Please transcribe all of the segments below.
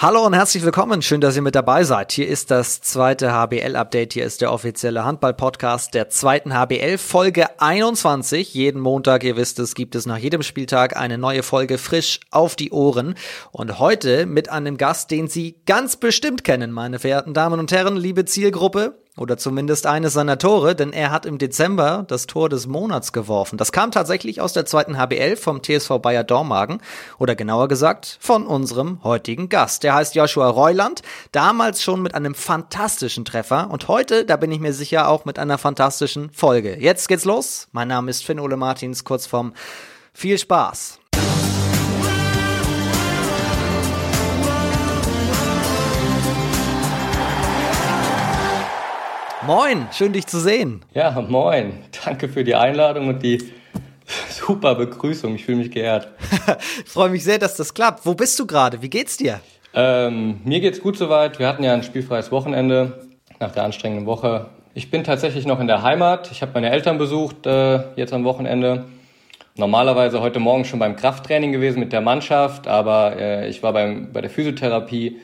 Hallo und herzlich willkommen. Schön, dass ihr mit dabei seid. Hier ist das zweite HBL-Update. Hier ist der offizielle Handball-Podcast der zweiten HBL, Folge 21. Jeden Montag, ihr wisst es, gibt es nach jedem Spieltag eine neue Folge frisch auf die Ohren. Und heute mit einem Gast, den Sie ganz bestimmt kennen, meine verehrten Damen und Herren, liebe Zielgruppe. Oder zumindest eines seiner Tore, denn er hat im Dezember das Tor des Monats geworfen. Das kam tatsächlich aus der zweiten HBL vom TSV Bayer Dormagen. Oder genauer gesagt, von unserem heutigen Gast. Der heißt Joshua Reuland. Damals schon mit einem fantastischen Treffer. Und heute, da bin ich mir sicher, auch mit einer fantastischen Folge. Jetzt geht's los. Mein Name ist Finn Ole Martins, kurz vom viel Spaß. Moin, schön dich zu sehen. Ja, moin. Danke für die Einladung und die super Begrüßung. Ich fühle mich geehrt. ich freue mich sehr, dass das klappt. Wo bist du gerade? Wie geht's dir? Ähm, mir geht's gut soweit. Wir hatten ja ein spielfreies Wochenende nach der anstrengenden Woche. Ich bin tatsächlich noch in der Heimat. Ich habe meine Eltern besucht äh, jetzt am Wochenende. Normalerweise heute Morgen schon beim Krafttraining gewesen mit der Mannschaft, aber äh, ich war beim, bei der Physiotherapie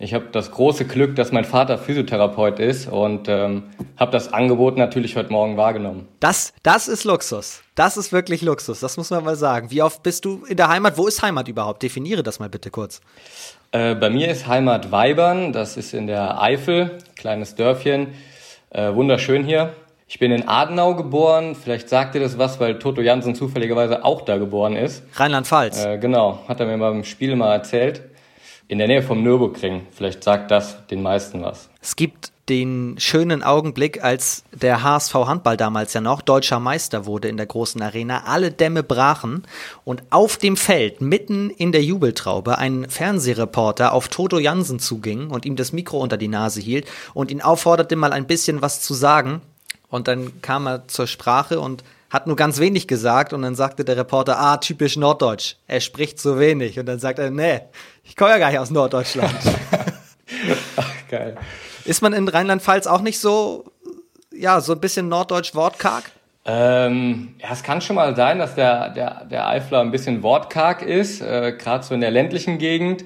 ich habe das große Glück, dass mein Vater Physiotherapeut ist und ähm, habe das Angebot natürlich heute Morgen wahrgenommen. Das, das ist Luxus. Das ist wirklich Luxus. Das muss man mal sagen. Wie oft bist du in der Heimat? Wo ist Heimat überhaupt? Definiere das mal bitte kurz. Äh, bei mir ist Heimat Weibern. Das ist in der Eifel, kleines Dörfchen. Äh, wunderschön hier. Ich bin in Adenau geboren. Vielleicht sagt ihr das was, weil Toto Jansen zufälligerweise auch da geboren ist. Rheinland-Pfalz. Äh, genau, hat er mir beim Spiel mal erzählt in der Nähe vom Nürburgring. Vielleicht sagt das den meisten was. Es gibt den schönen Augenblick, als der HSV Handball damals ja noch deutscher Meister wurde in der großen Arena. Alle Dämme brachen und auf dem Feld, mitten in der Jubeltraube, ein Fernsehreporter auf Toto Jansen zuging und ihm das Mikro unter die Nase hielt und ihn aufforderte, mal ein bisschen was zu sagen. Und dann kam er zur Sprache und hat nur ganz wenig gesagt und dann sagte der Reporter, ah, typisch Norddeutsch, er spricht so wenig. Und dann sagt er, nee, ich komme ja gar nicht aus Norddeutschland. Ach, geil. Ist man in Rheinland-Pfalz auch nicht so, ja, so ein bisschen norddeutsch wortkarg? Ähm, ja, es kann schon mal sein, dass der, der, der Eifler ein bisschen wortkarg ist, äh, gerade so in der ländlichen Gegend.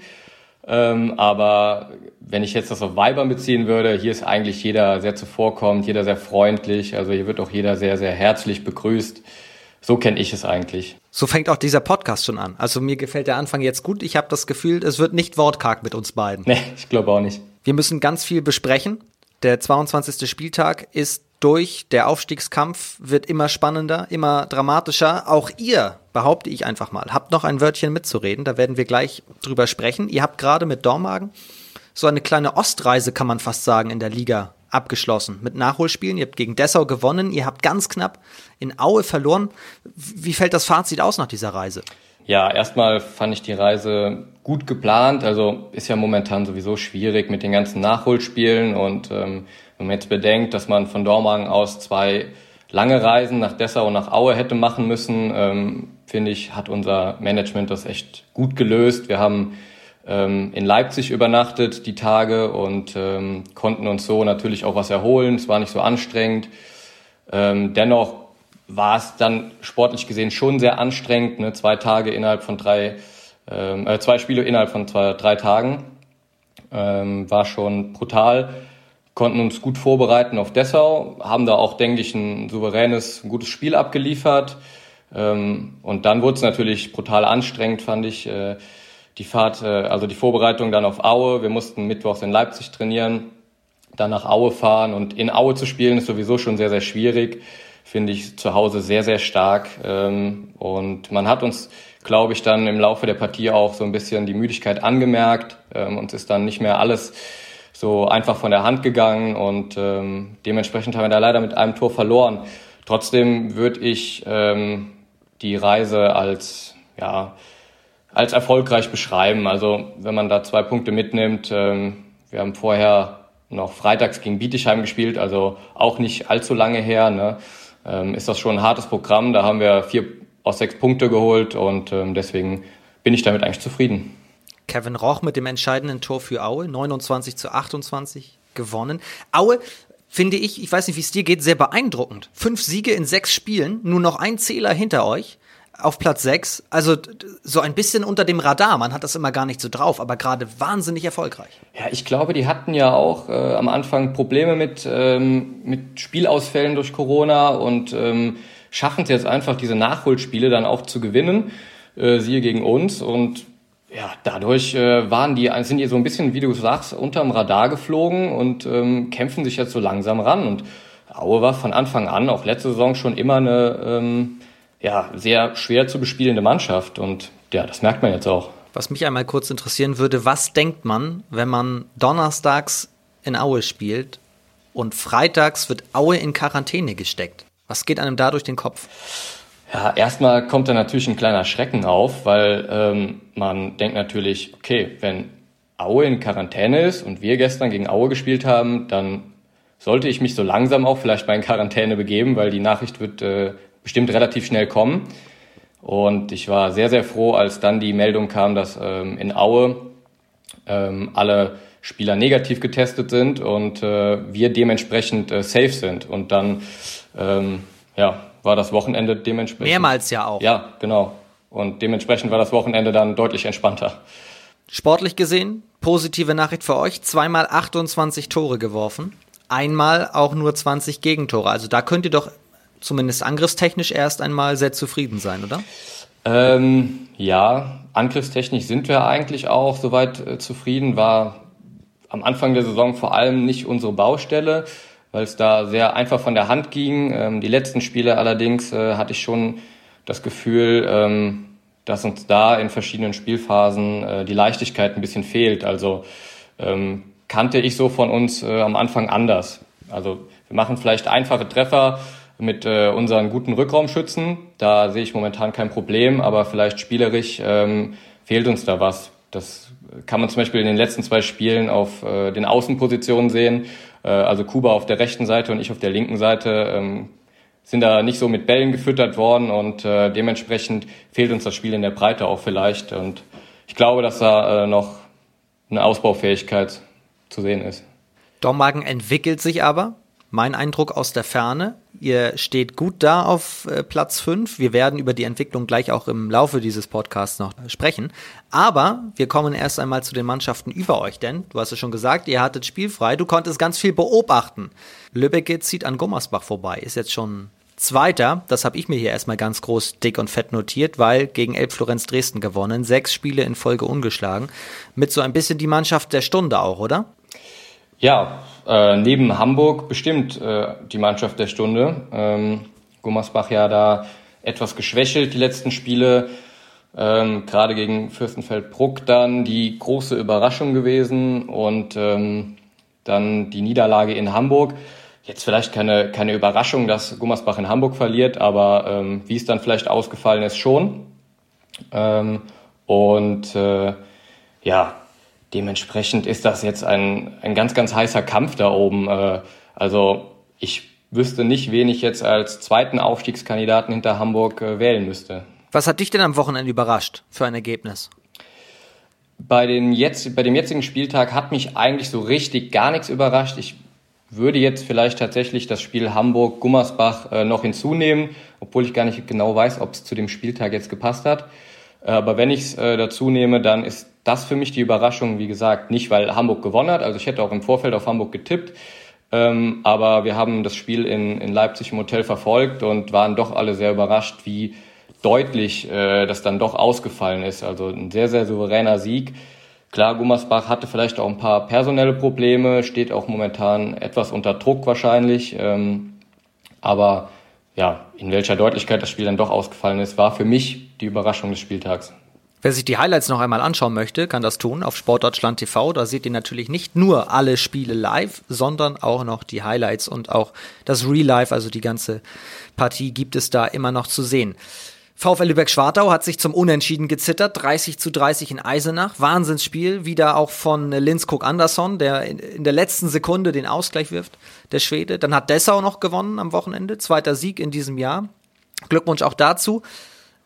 Ähm, aber wenn ich jetzt das auf Weibern beziehen würde, hier ist eigentlich jeder sehr zuvorkommend, jeder sehr freundlich. Also hier wird auch jeder sehr, sehr herzlich begrüßt. So kenne ich es eigentlich. So fängt auch dieser Podcast schon an. Also mir gefällt der Anfang jetzt gut. Ich habe das Gefühl, es wird nicht wortkarg mit uns beiden. Nee, ich glaube auch nicht. Wir müssen ganz viel besprechen. Der 22. Spieltag ist durch. Der Aufstiegskampf wird immer spannender, immer dramatischer. Auch ihr, behaupte ich einfach mal, habt noch ein Wörtchen mitzureden. Da werden wir gleich drüber sprechen. Ihr habt gerade mit Dormagen so eine kleine Ostreise, kann man fast sagen, in der Liga abgeschlossen mit Nachholspielen. Ihr habt gegen Dessau gewonnen, ihr habt ganz knapp in Aue verloren. Wie fällt das Fazit aus nach dieser Reise? Ja, erstmal fand ich die Reise gut geplant. Also ist ja momentan sowieso schwierig mit den ganzen Nachholspielen. Und ähm, wenn man jetzt bedenkt, dass man von Dormagen aus zwei lange Reisen nach Dessau und nach Aue hätte machen müssen, ähm, finde ich, hat unser Management das echt gut gelöst. Wir haben ähm, in Leipzig übernachtet die Tage und ähm, konnten uns so natürlich auch was erholen. Es war nicht so anstrengend. Ähm, dennoch war es dann sportlich gesehen schon sehr anstrengend. Ne? Zwei Tage innerhalb von drei, ähm, äh, zwei Spiele innerhalb von zwei, drei Tagen. Ähm, war schon brutal. Konnten uns gut vorbereiten auf Dessau, haben da auch, denke ich, ein souveränes, ein gutes Spiel abgeliefert. Ähm, und dann wurde es natürlich brutal anstrengend, fand ich. Die Fahrt, äh, also die Vorbereitung dann auf Aue. Wir mussten mittwochs in Leipzig trainieren, dann nach Aue fahren und in Aue zu spielen ist sowieso schon sehr, sehr schwierig. Finde ich zu Hause sehr, sehr stark. Ähm, und man hat uns, glaube ich, dann im Laufe der Partie auch so ein bisschen die Müdigkeit angemerkt. Ähm, uns ist dann nicht mehr alles so einfach von der Hand gegangen und ähm, dementsprechend haben wir da leider mit einem Tor verloren. Trotzdem würde ich die Reise als ja als erfolgreich beschreiben. Also wenn man da zwei Punkte mitnimmt, ähm, wir haben vorher noch freitags gegen Bietigheim gespielt, also auch nicht allzu lange her, ne, ähm, ist das schon ein hartes Programm. Da haben wir vier aus sechs Punkte geholt und ähm, deswegen bin ich damit eigentlich zufrieden. Kevin Roch mit dem entscheidenden Tor für Aue, 29 zu 28 gewonnen. Aue finde ich, ich weiß nicht, wie es dir geht, sehr beeindruckend. Fünf Siege in sechs Spielen, nur noch ein Zähler hinter euch. Auf Platz 6. Also so ein bisschen unter dem Radar. Man hat das immer gar nicht so drauf, aber gerade wahnsinnig erfolgreich. Ja, ich glaube, die hatten ja auch äh, am Anfang Probleme mit, ähm, mit Spielausfällen durch Corona und ähm, schaffen es jetzt einfach, diese Nachholspiele dann auch zu gewinnen. Äh, siehe gegen uns. Und ja, dadurch äh, waren die, sind die so ein bisschen, wie du sagst, unterm Radar geflogen und ähm, kämpfen sich jetzt so langsam ran. Und Aue war von Anfang an, auch letzte Saison, schon immer eine ähm, ja, sehr schwer zu bespielende Mannschaft. Und ja, das merkt man jetzt auch. Was mich einmal kurz interessieren würde, was denkt man, wenn man donnerstags in Aue spielt und freitags wird Aue in Quarantäne gesteckt? Was geht einem da durch den Kopf? Ja, erstmal kommt da natürlich ein kleiner Schrecken auf, weil ähm, man denkt natürlich, okay, wenn Aue in Quarantäne ist und wir gestern gegen Aue gespielt haben, dann sollte ich mich so langsam auch vielleicht mal in Quarantäne begeben, weil die Nachricht wird äh, bestimmt relativ schnell kommen. Und ich war sehr, sehr froh, als dann die Meldung kam, dass ähm, in Aue ähm, alle Spieler negativ getestet sind und äh, wir dementsprechend äh, safe sind. Und dann ähm, ja, war das Wochenende dementsprechend. Mehrmals ja auch. Ja, genau. Und dementsprechend war das Wochenende dann deutlich entspannter. Sportlich gesehen, positive Nachricht für euch, zweimal 28 Tore geworfen, einmal auch nur 20 Gegentore. Also da könnt ihr doch zumindest angriffstechnisch erst einmal sehr zufrieden sein, oder? Ähm, ja, angriffstechnisch sind wir eigentlich auch soweit äh, zufrieden. War am Anfang der Saison vor allem nicht unsere Baustelle weil es da sehr einfach von der Hand ging. Ähm, die letzten Spiele allerdings äh, hatte ich schon das Gefühl, ähm, dass uns da in verschiedenen Spielphasen äh, die Leichtigkeit ein bisschen fehlt. Also ähm, kannte ich so von uns äh, am Anfang anders. Also wir machen vielleicht einfache Treffer mit äh, unseren guten Rückraumschützen. Da sehe ich momentan kein Problem, aber vielleicht spielerisch ähm, fehlt uns da was. Das kann man zum Beispiel in den letzten zwei Spielen auf äh, den Außenpositionen sehen. Äh, also Kuba auf der rechten Seite und ich auf der linken Seite ähm, sind da nicht so mit Bällen gefüttert worden und äh, dementsprechend fehlt uns das Spiel in der Breite auch vielleicht. Und ich glaube, dass da äh, noch eine Ausbaufähigkeit zu sehen ist. Dormagen entwickelt sich aber mein Eindruck aus der Ferne. Ihr steht gut da auf äh, Platz 5. Wir werden über die Entwicklung gleich auch im Laufe dieses Podcasts noch sprechen. Aber wir kommen erst einmal zu den Mannschaften über euch, denn du hast es schon gesagt, ihr hattet spielfrei, du konntest ganz viel beobachten. Lübeck zieht an Gummersbach vorbei, ist jetzt schon Zweiter, das habe ich mir hier erstmal ganz groß, dick und fett notiert, weil gegen Elb Florenz Dresden gewonnen, sechs Spiele in Folge ungeschlagen. Mit so ein bisschen die Mannschaft der Stunde auch, oder? Ja, äh, neben Hamburg bestimmt äh, die Mannschaft der Stunde. Ähm, Gummersbach ja da etwas geschwächelt die letzten Spiele. Ähm, Gerade gegen Fürstenfeldbruck dann die große Überraschung gewesen und ähm, dann die Niederlage in Hamburg. Jetzt vielleicht keine, keine Überraschung, dass Gummersbach in Hamburg verliert, aber ähm, wie es dann vielleicht ausgefallen ist, schon. Ähm, und äh, ja, Dementsprechend ist das jetzt ein, ein ganz, ganz heißer Kampf da oben. Äh, also ich wüsste nicht, wen ich jetzt als zweiten Aufstiegskandidaten hinter Hamburg äh, wählen müsste. Was hat dich denn am Wochenende überrascht für ein Ergebnis? Bei, den jetzt, bei dem jetzigen Spieltag hat mich eigentlich so richtig gar nichts überrascht. Ich würde jetzt vielleicht tatsächlich das Spiel Hamburg-Gummersbach äh, noch hinzunehmen, obwohl ich gar nicht genau weiß, ob es zu dem Spieltag jetzt gepasst hat. Aber wenn ich es dazu nehme, dann ist das für mich die Überraschung, wie gesagt, nicht weil Hamburg gewonnen hat. Also ich hätte auch im Vorfeld auf Hamburg getippt. Ähm, aber wir haben das Spiel in, in Leipzig im Hotel verfolgt und waren doch alle sehr überrascht, wie deutlich äh, das dann doch ausgefallen ist. Also ein sehr, sehr souveräner Sieg. Klar, Gummersbach hatte vielleicht auch ein paar personelle Probleme, steht auch momentan etwas unter Druck wahrscheinlich. Ähm, aber ja, in welcher Deutlichkeit das Spiel dann doch ausgefallen ist, war für mich die Überraschung des Spieltags. Wer sich die Highlights noch einmal anschauen möchte, kann das tun auf Sportdeutschland TV. Da seht ihr natürlich nicht nur alle Spiele live, sondern auch noch die Highlights und auch das Real Life, also die ganze Partie gibt es da immer noch zu sehen. VfL Lübeck-Schwartau hat sich zum Unentschieden gezittert, 30 zu 30 in Eisenach. Wahnsinnsspiel, wieder auch von Linz Cook Andersson, der in der letzten Sekunde den Ausgleich wirft, der Schwede. Dann hat Dessau noch gewonnen am Wochenende, zweiter Sieg in diesem Jahr. Glückwunsch auch dazu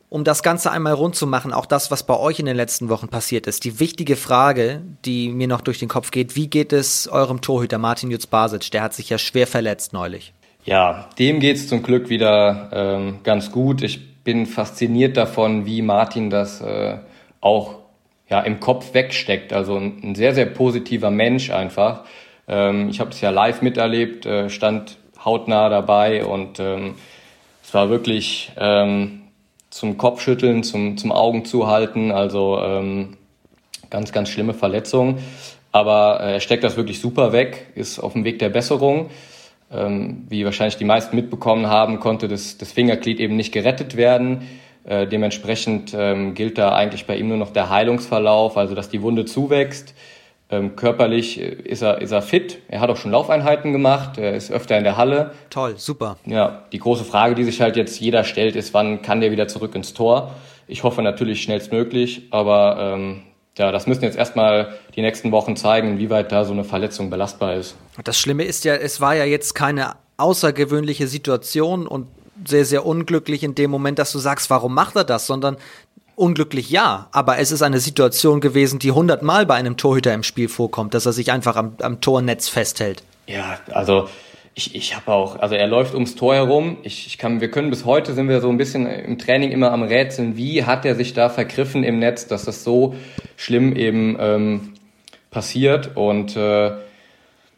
um das Ganze einmal rund zu machen, auch das, was bei euch in den letzten Wochen passiert ist, die wichtige Frage, die mir noch durch den Kopf geht, wie geht es eurem Torhüter Martin Jutz Basic? Der hat sich ja schwer verletzt neulich. Ja, dem geht es zum Glück wieder ähm, ganz gut. Ich bin fasziniert davon, wie Martin das äh, auch ja, im Kopf wegsteckt. Also ein, ein sehr, sehr positiver Mensch einfach. Ähm, ich habe es ja live miterlebt, äh, stand hautnah dabei und ähm, es war wirklich ähm, zum Kopfschütteln, zum, zum Augen zuhalten. Also ähm, ganz, ganz schlimme Verletzung. Aber äh, er steckt das wirklich super weg, ist auf dem Weg der Besserung. Ähm, wie wahrscheinlich die meisten mitbekommen haben, konnte das, das Fingerglied eben nicht gerettet werden. Äh, dementsprechend ähm, gilt da eigentlich bei ihm nur noch der Heilungsverlauf, also dass die Wunde zuwächst. Ähm, körperlich äh, ist er, ist er fit. Er hat auch schon Laufeinheiten gemacht. Er ist öfter in der Halle. Toll, super. Ja, die große Frage, die sich halt jetzt jeder stellt, ist, wann kann der wieder zurück ins Tor? Ich hoffe natürlich schnellstmöglich, aber ähm, ja, das müssen jetzt erstmal die nächsten Wochen zeigen, inwieweit da so eine Verletzung belastbar ist. Das Schlimme ist ja, es war ja jetzt keine außergewöhnliche Situation und sehr, sehr unglücklich in dem Moment, dass du sagst, warum macht er das, sondern unglücklich ja, aber es ist eine Situation gewesen, die hundertmal bei einem Torhüter im Spiel vorkommt, dass er sich einfach am, am Tornetz festhält. Ja, also ich, ich habe auch, also er läuft ums Tor herum. Ich, ich kann, wir können bis heute sind wir so ein bisschen im Training immer am Rätseln, wie hat er sich da vergriffen im Netz, dass das so schlimm eben ähm, passiert. Und äh,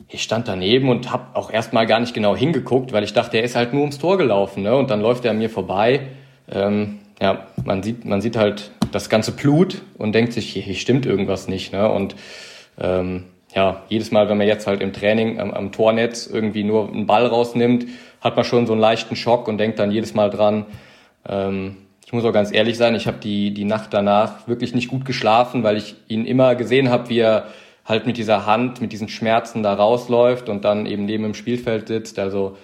ich stand daneben und habe auch erstmal gar nicht genau hingeguckt, weil ich dachte, er ist halt nur ums Tor gelaufen, ne? Und dann läuft er an mir vorbei. Ähm, ja, man sieht, man sieht halt das ganze Blut und denkt sich, hier, hier stimmt irgendwas nicht, ne? Und ähm, ja, jedes Mal, wenn man jetzt halt im Training am, am Tornetz irgendwie nur einen Ball rausnimmt, hat man schon so einen leichten Schock und denkt dann jedes Mal dran. Ähm, ich muss auch ganz ehrlich sein, ich habe die, die Nacht danach wirklich nicht gut geschlafen, weil ich ihn immer gesehen habe, wie er halt mit dieser Hand, mit diesen Schmerzen da rausläuft und dann eben neben dem Spielfeld sitzt. Also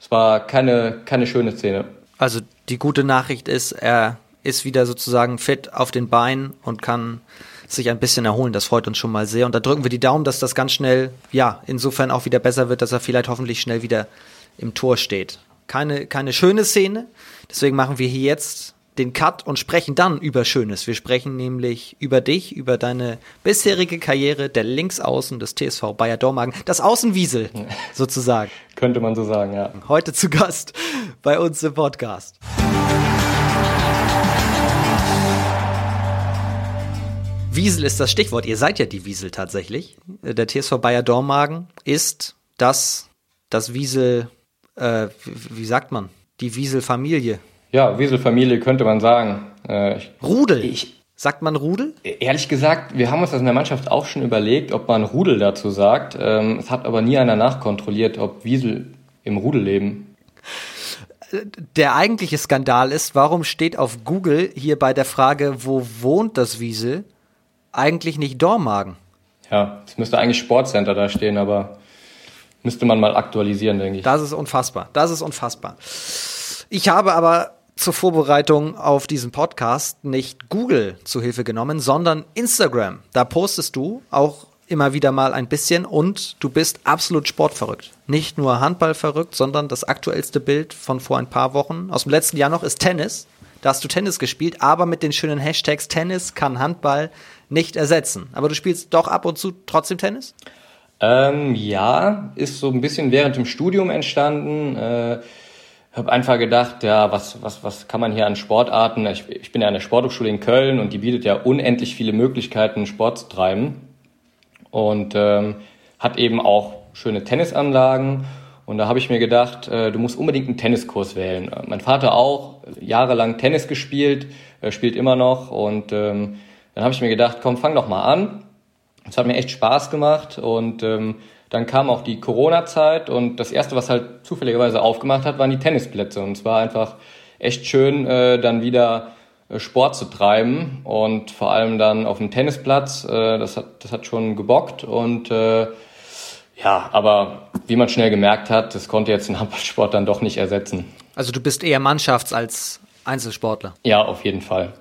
es war keine, keine schöne Szene. Also die gute Nachricht ist, er ist wieder sozusagen fit auf den Beinen und kann sich ein bisschen erholen. Das freut uns schon mal sehr. Und da drücken wir die Daumen, dass das ganz schnell, ja, insofern auch wieder besser wird, dass er vielleicht hoffentlich schnell wieder im Tor steht. Keine, keine schöne Szene. Deswegen machen wir hier jetzt den Cut und sprechen dann über Schönes. Wir sprechen nämlich über dich, über deine bisherige Karriere der Linksaußen des TSV Bayer Dormagen, das Außenwiesel sozusagen. Könnte man so sagen, ja. Heute zu Gast bei uns im Podcast. Wiesel ist das Stichwort. Ihr seid ja die Wiesel tatsächlich. Der TSV Bayer Dormagen ist das, das Wiesel, äh, wie sagt man? Die Wiesel-Familie. Ja, Wiesel-Familie könnte man sagen. Äh, ich, Rudel. Ich, sagt man Rudel? Ehrlich gesagt, wir haben uns das in der Mannschaft auch schon überlegt, ob man Rudel dazu sagt. Ähm, es hat aber nie einer nachkontrolliert, ob Wiesel im Rudel leben. Der eigentliche Skandal ist, warum steht auf Google hier bei der Frage, wo wohnt das Wiesel, eigentlich nicht Dormagen. Ja, es müsste eigentlich Sportcenter da stehen, aber müsste man mal aktualisieren, denke ich. Das ist unfassbar. Das ist unfassbar. Ich habe aber zur Vorbereitung auf diesen Podcast nicht Google zu Hilfe genommen, sondern Instagram. Da postest du auch immer wieder mal ein bisschen und du bist absolut sportverrückt. Nicht nur Handball verrückt, sondern das aktuellste Bild von vor ein paar Wochen aus dem letzten Jahr noch ist Tennis. Da hast du Tennis gespielt, aber mit den schönen Hashtags Tennis kann Handball nicht ersetzen. Aber du spielst doch ab und zu trotzdem Tennis? Ähm, ja, ist so ein bisschen während dem Studium entstanden. Äh, habe einfach gedacht, ja, was, was, was kann man hier an Sportarten? Ich, ich bin ja an der Sporthochschule in Köln und die bietet ja unendlich viele Möglichkeiten, Sport zu treiben. Und ähm, hat eben auch schöne Tennisanlagen. Und da habe ich mir gedacht, äh, du musst unbedingt einen Tenniskurs wählen. Mein Vater auch, jahrelang Tennis gespielt, äh, spielt immer noch. Und ähm, dann habe ich mir gedacht, komm, fang doch mal an. Es hat mir echt Spaß gemacht und ähm, dann kam auch die Corona-Zeit und das erste, was halt zufälligerweise aufgemacht hat, waren die Tennisplätze und es war einfach echt schön, äh, dann wieder äh, Sport zu treiben und vor allem dann auf dem Tennisplatz. Äh, das hat das hat schon gebockt und äh, ja, aber wie man schnell gemerkt hat, das konnte jetzt den Handballsport dann doch nicht ersetzen. Also du bist eher Mannschafts- als Einzelsportler. Ja, auf jeden Fall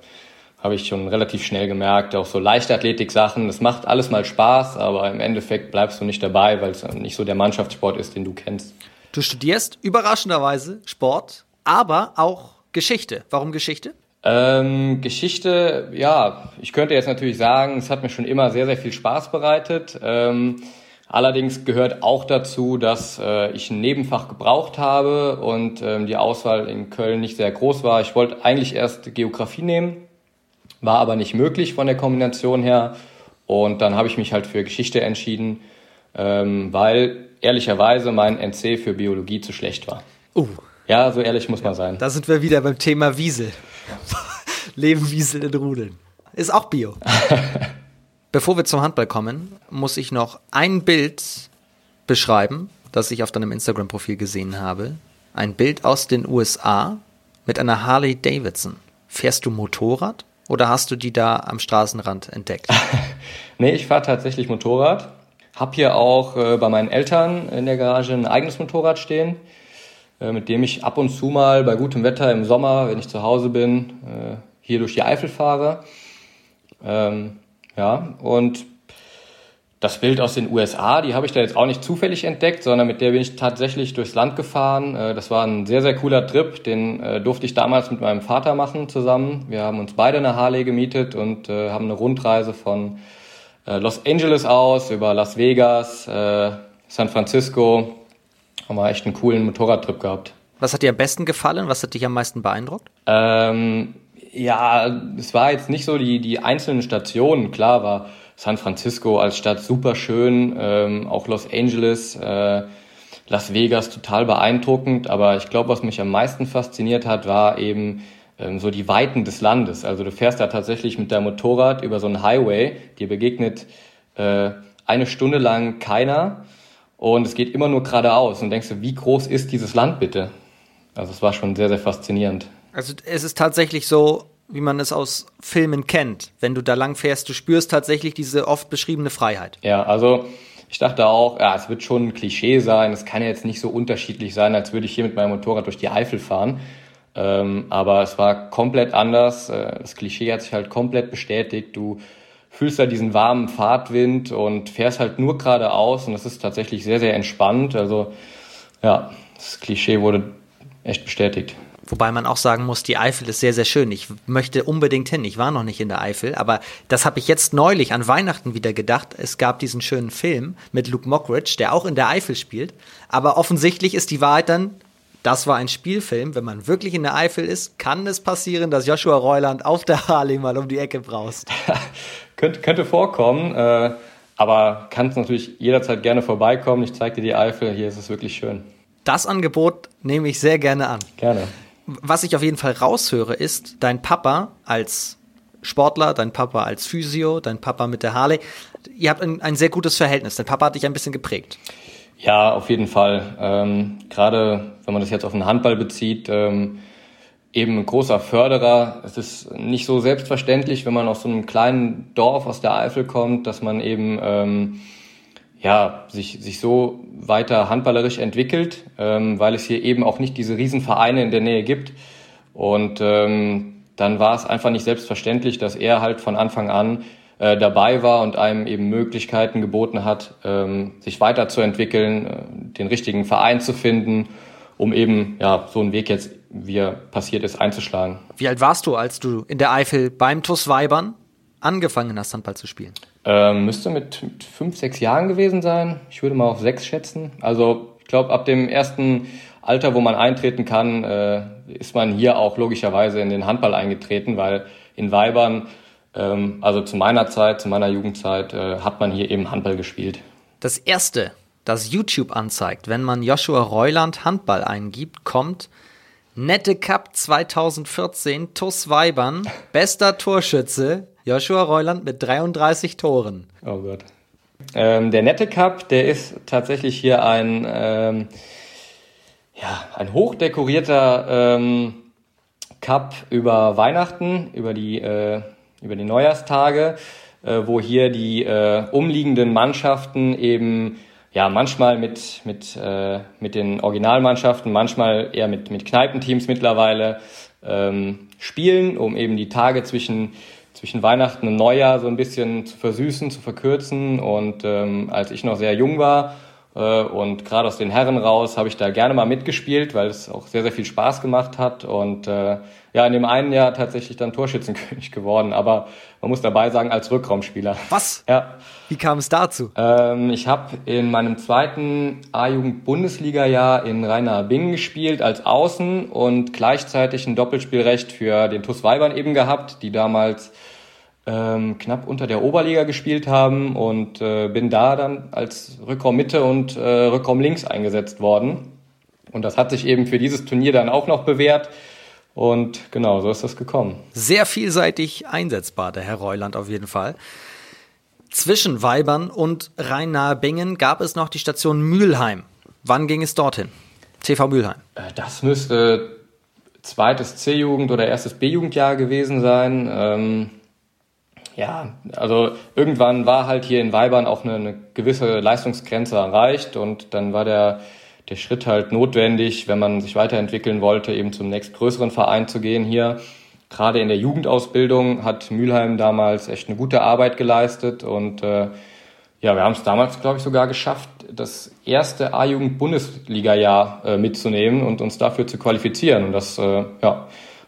habe ich schon relativ schnell gemerkt. Auch so Leichtathletik-Sachen, das macht alles mal Spaß, aber im Endeffekt bleibst du nicht dabei, weil es nicht so der Mannschaftssport ist, den du kennst. Du studierst überraschenderweise Sport, aber auch Geschichte. Warum Geschichte? Ähm, Geschichte, ja, ich könnte jetzt natürlich sagen, es hat mir schon immer sehr, sehr viel Spaß bereitet. Ähm, Allerdings gehört auch dazu, dass äh, ich ein Nebenfach gebraucht habe und ähm, die Auswahl in Köln nicht sehr groß war. Ich wollte eigentlich erst Geografie nehmen, war aber nicht möglich von der Kombination her. Und dann habe ich mich halt für Geschichte entschieden, ähm, weil ehrlicherweise mein NC für Biologie zu schlecht war. Uh. Ja, so ehrlich muss man sein. Da sind wir wieder beim Thema Wiesel. Leben Wiesel in Rudeln. Ist auch Bio. Bevor wir zum Handball kommen, muss ich noch ein Bild beschreiben, das ich auf deinem Instagram-Profil gesehen habe. Ein Bild aus den USA mit einer Harley Davidson. Fährst du Motorrad oder hast du die da am Straßenrand entdeckt? nee, ich fahre tatsächlich Motorrad. Hab hier auch äh, bei meinen Eltern in der Garage ein eigenes Motorrad stehen, äh, mit dem ich ab und zu mal bei gutem Wetter im Sommer, wenn ich zu Hause bin, äh, hier durch die Eifel fahre. Ähm, ja, und das Bild aus den USA, die habe ich da jetzt auch nicht zufällig entdeckt, sondern mit der bin ich tatsächlich durchs Land gefahren. Äh, das war ein sehr, sehr cooler Trip. Den äh, durfte ich damals mit meinem Vater machen zusammen. Wir haben uns beide eine Harley gemietet und äh, haben eine Rundreise von Los Angeles aus über Las Vegas, San Francisco. Haben wir echt einen coolen Motorradtrip gehabt. Was hat dir am besten gefallen? Was hat dich am meisten beeindruckt? Ähm, ja, es war jetzt nicht so die, die einzelnen Stationen. Klar war San Francisco als Stadt super schön, ähm, auch Los Angeles, äh, Las Vegas total beeindruckend. Aber ich glaube, was mich am meisten fasziniert hat, war eben ähm, so die Weiten des Landes. Also du fährst da tatsächlich mit deinem Motorrad über so einen Highway, dir begegnet äh, eine Stunde lang keiner und es geht immer nur geradeaus und denkst du, wie groß ist dieses Land bitte? Also es war schon sehr, sehr faszinierend. Also es ist tatsächlich so, wie man es aus Filmen kennt. Wenn du da lang fährst, du spürst tatsächlich diese oft beschriebene Freiheit. Ja, also ich dachte auch, ja, es wird schon ein Klischee sein. Es kann ja jetzt nicht so unterschiedlich sein, als würde ich hier mit meinem Motorrad durch die Eifel fahren. Ähm, aber es war komplett anders. Äh, das Klischee hat sich halt komplett bestätigt. Du fühlst da diesen warmen Fahrtwind und fährst halt nur geradeaus und das ist tatsächlich sehr, sehr entspannt. Also ja, das Klischee wurde echt bestätigt. Wobei man auch sagen muss, die Eifel ist sehr, sehr schön. Ich möchte unbedingt hin. Ich war noch nicht in der Eifel, aber das habe ich jetzt neulich an Weihnachten wieder gedacht. Es gab diesen schönen Film mit Luke Mockridge, der auch in der Eifel spielt. Aber offensichtlich ist die Wahrheit dann, das war ein Spielfilm. Wenn man wirklich in der Eifel ist, kann es passieren, dass Joshua Reuland auf der Harley mal um die Ecke braust. könnte, könnte vorkommen, äh, aber kannst natürlich jederzeit gerne vorbeikommen. Ich zeige dir die Eifel. Hier ist es wirklich schön. Das Angebot nehme ich sehr gerne an. Gerne was ich auf jeden Fall raushöre, ist, dein Papa als Sportler, dein Papa als Physio, dein Papa mit der Harley, ihr habt ein, ein sehr gutes Verhältnis. Dein Papa hat dich ein bisschen geprägt. Ja, auf jeden Fall. Ähm, Gerade wenn man das jetzt auf den Handball bezieht, ähm, eben ein großer Förderer. Es ist nicht so selbstverständlich, wenn man aus so einem kleinen Dorf aus der Eifel kommt, dass man eben ähm, ja, sich, sich so weiter handballerisch entwickelt, ähm, weil es hier eben auch nicht diese Riesenvereine in der Nähe gibt. Und ähm, dann war es einfach nicht selbstverständlich, dass er halt von Anfang an äh, dabei war und einem eben Möglichkeiten geboten hat, ähm, sich weiterzuentwickeln, äh, den richtigen Verein zu finden, um eben ja so einen Weg jetzt, wie er passiert ist, einzuschlagen. Wie alt warst du, als du in der Eifel beim TuS Weibern angefangen hast, Handball zu spielen? Ähm, müsste mit, mit fünf, sechs Jahren gewesen sein. Ich würde mal auf sechs schätzen. Also ich glaube, ab dem ersten Alter, wo man eintreten kann, äh, ist man hier auch logischerweise in den Handball eingetreten, weil in Weibern, ähm, also zu meiner Zeit, zu meiner Jugendzeit, äh, hat man hier eben Handball gespielt. Das erste, das YouTube anzeigt, wenn man Joshua Reuland Handball eingibt, kommt Nette Cup 2014, TUS Weibern, bester Torschütze, Joshua Reuland mit 33 Toren. Oh Gott. Ähm, der Nette Cup, der ist tatsächlich hier ein, ähm, ja, ein hochdekorierter ähm, Cup über Weihnachten, über die, äh, über die Neujahrstage, äh, wo hier die äh, umliegenden Mannschaften eben ja, manchmal mit, mit, äh, mit den Originalmannschaften, manchmal eher mit, mit Kneipenteams mittlerweile ähm, spielen, um eben die Tage zwischen zwischen Weihnachten und Neujahr so ein bisschen zu versüßen, zu verkürzen. Und ähm, als ich noch sehr jung war, und gerade aus den Herren raus habe ich da gerne mal mitgespielt, weil es auch sehr, sehr viel Spaß gemacht hat. Und äh, ja, in dem einen Jahr tatsächlich dann Torschützenkönig geworden. Aber man muss dabei sagen, als Rückraumspieler. Was? Ja. Wie kam es dazu? Ähm, ich habe in meinem zweiten A-Jugend-Bundesliga-Jahr in Rhein-Bingen gespielt als Außen und gleichzeitig ein Doppelspielrecht für den TuS Weibern eben gehabt, die damals ähm, knapp unter der Oberliga gespielt haben und äh, bin da dann als Rückraum Mitte und äh, Rückraum links eingesetzt worden. Und das hat sich eben für dieses Turnier dann auch noch bewährt. Und genau, so ist das gekommen. Sehr vielseitig einsetzbar, der Herr Reuland auf jeden Fall. Zwischen Weibern und Rhein-Nahe-Bingen gab es noch die Station Mülheim. Wann ging es dorthin? TV Mülheim. Äh, das müsste zweites C-Jugend oder erstes B-Jugendjahr gewesen sein. Ähm, ja, also irgendwann war halt hier in Weibern auch eine, eine gewisse Leistungsgrenze erreicht und dann war der, der Schritt halt notwendig, wenn man sich weiterentwickeln wollte, eben zum nächstgrößeren Verein zu gehen hier. Gerade in der Jugendausbildung hat Mülheim damals echt eine gute Arbeit geleistet und äh, ja, wir haben es damals, glaube ich, sogar geschafft, das erste A-Jugend-Bundesliga-Jahr äh, mitzunehmen und uns dafür zu qualifizieren. Und das, äh, ja,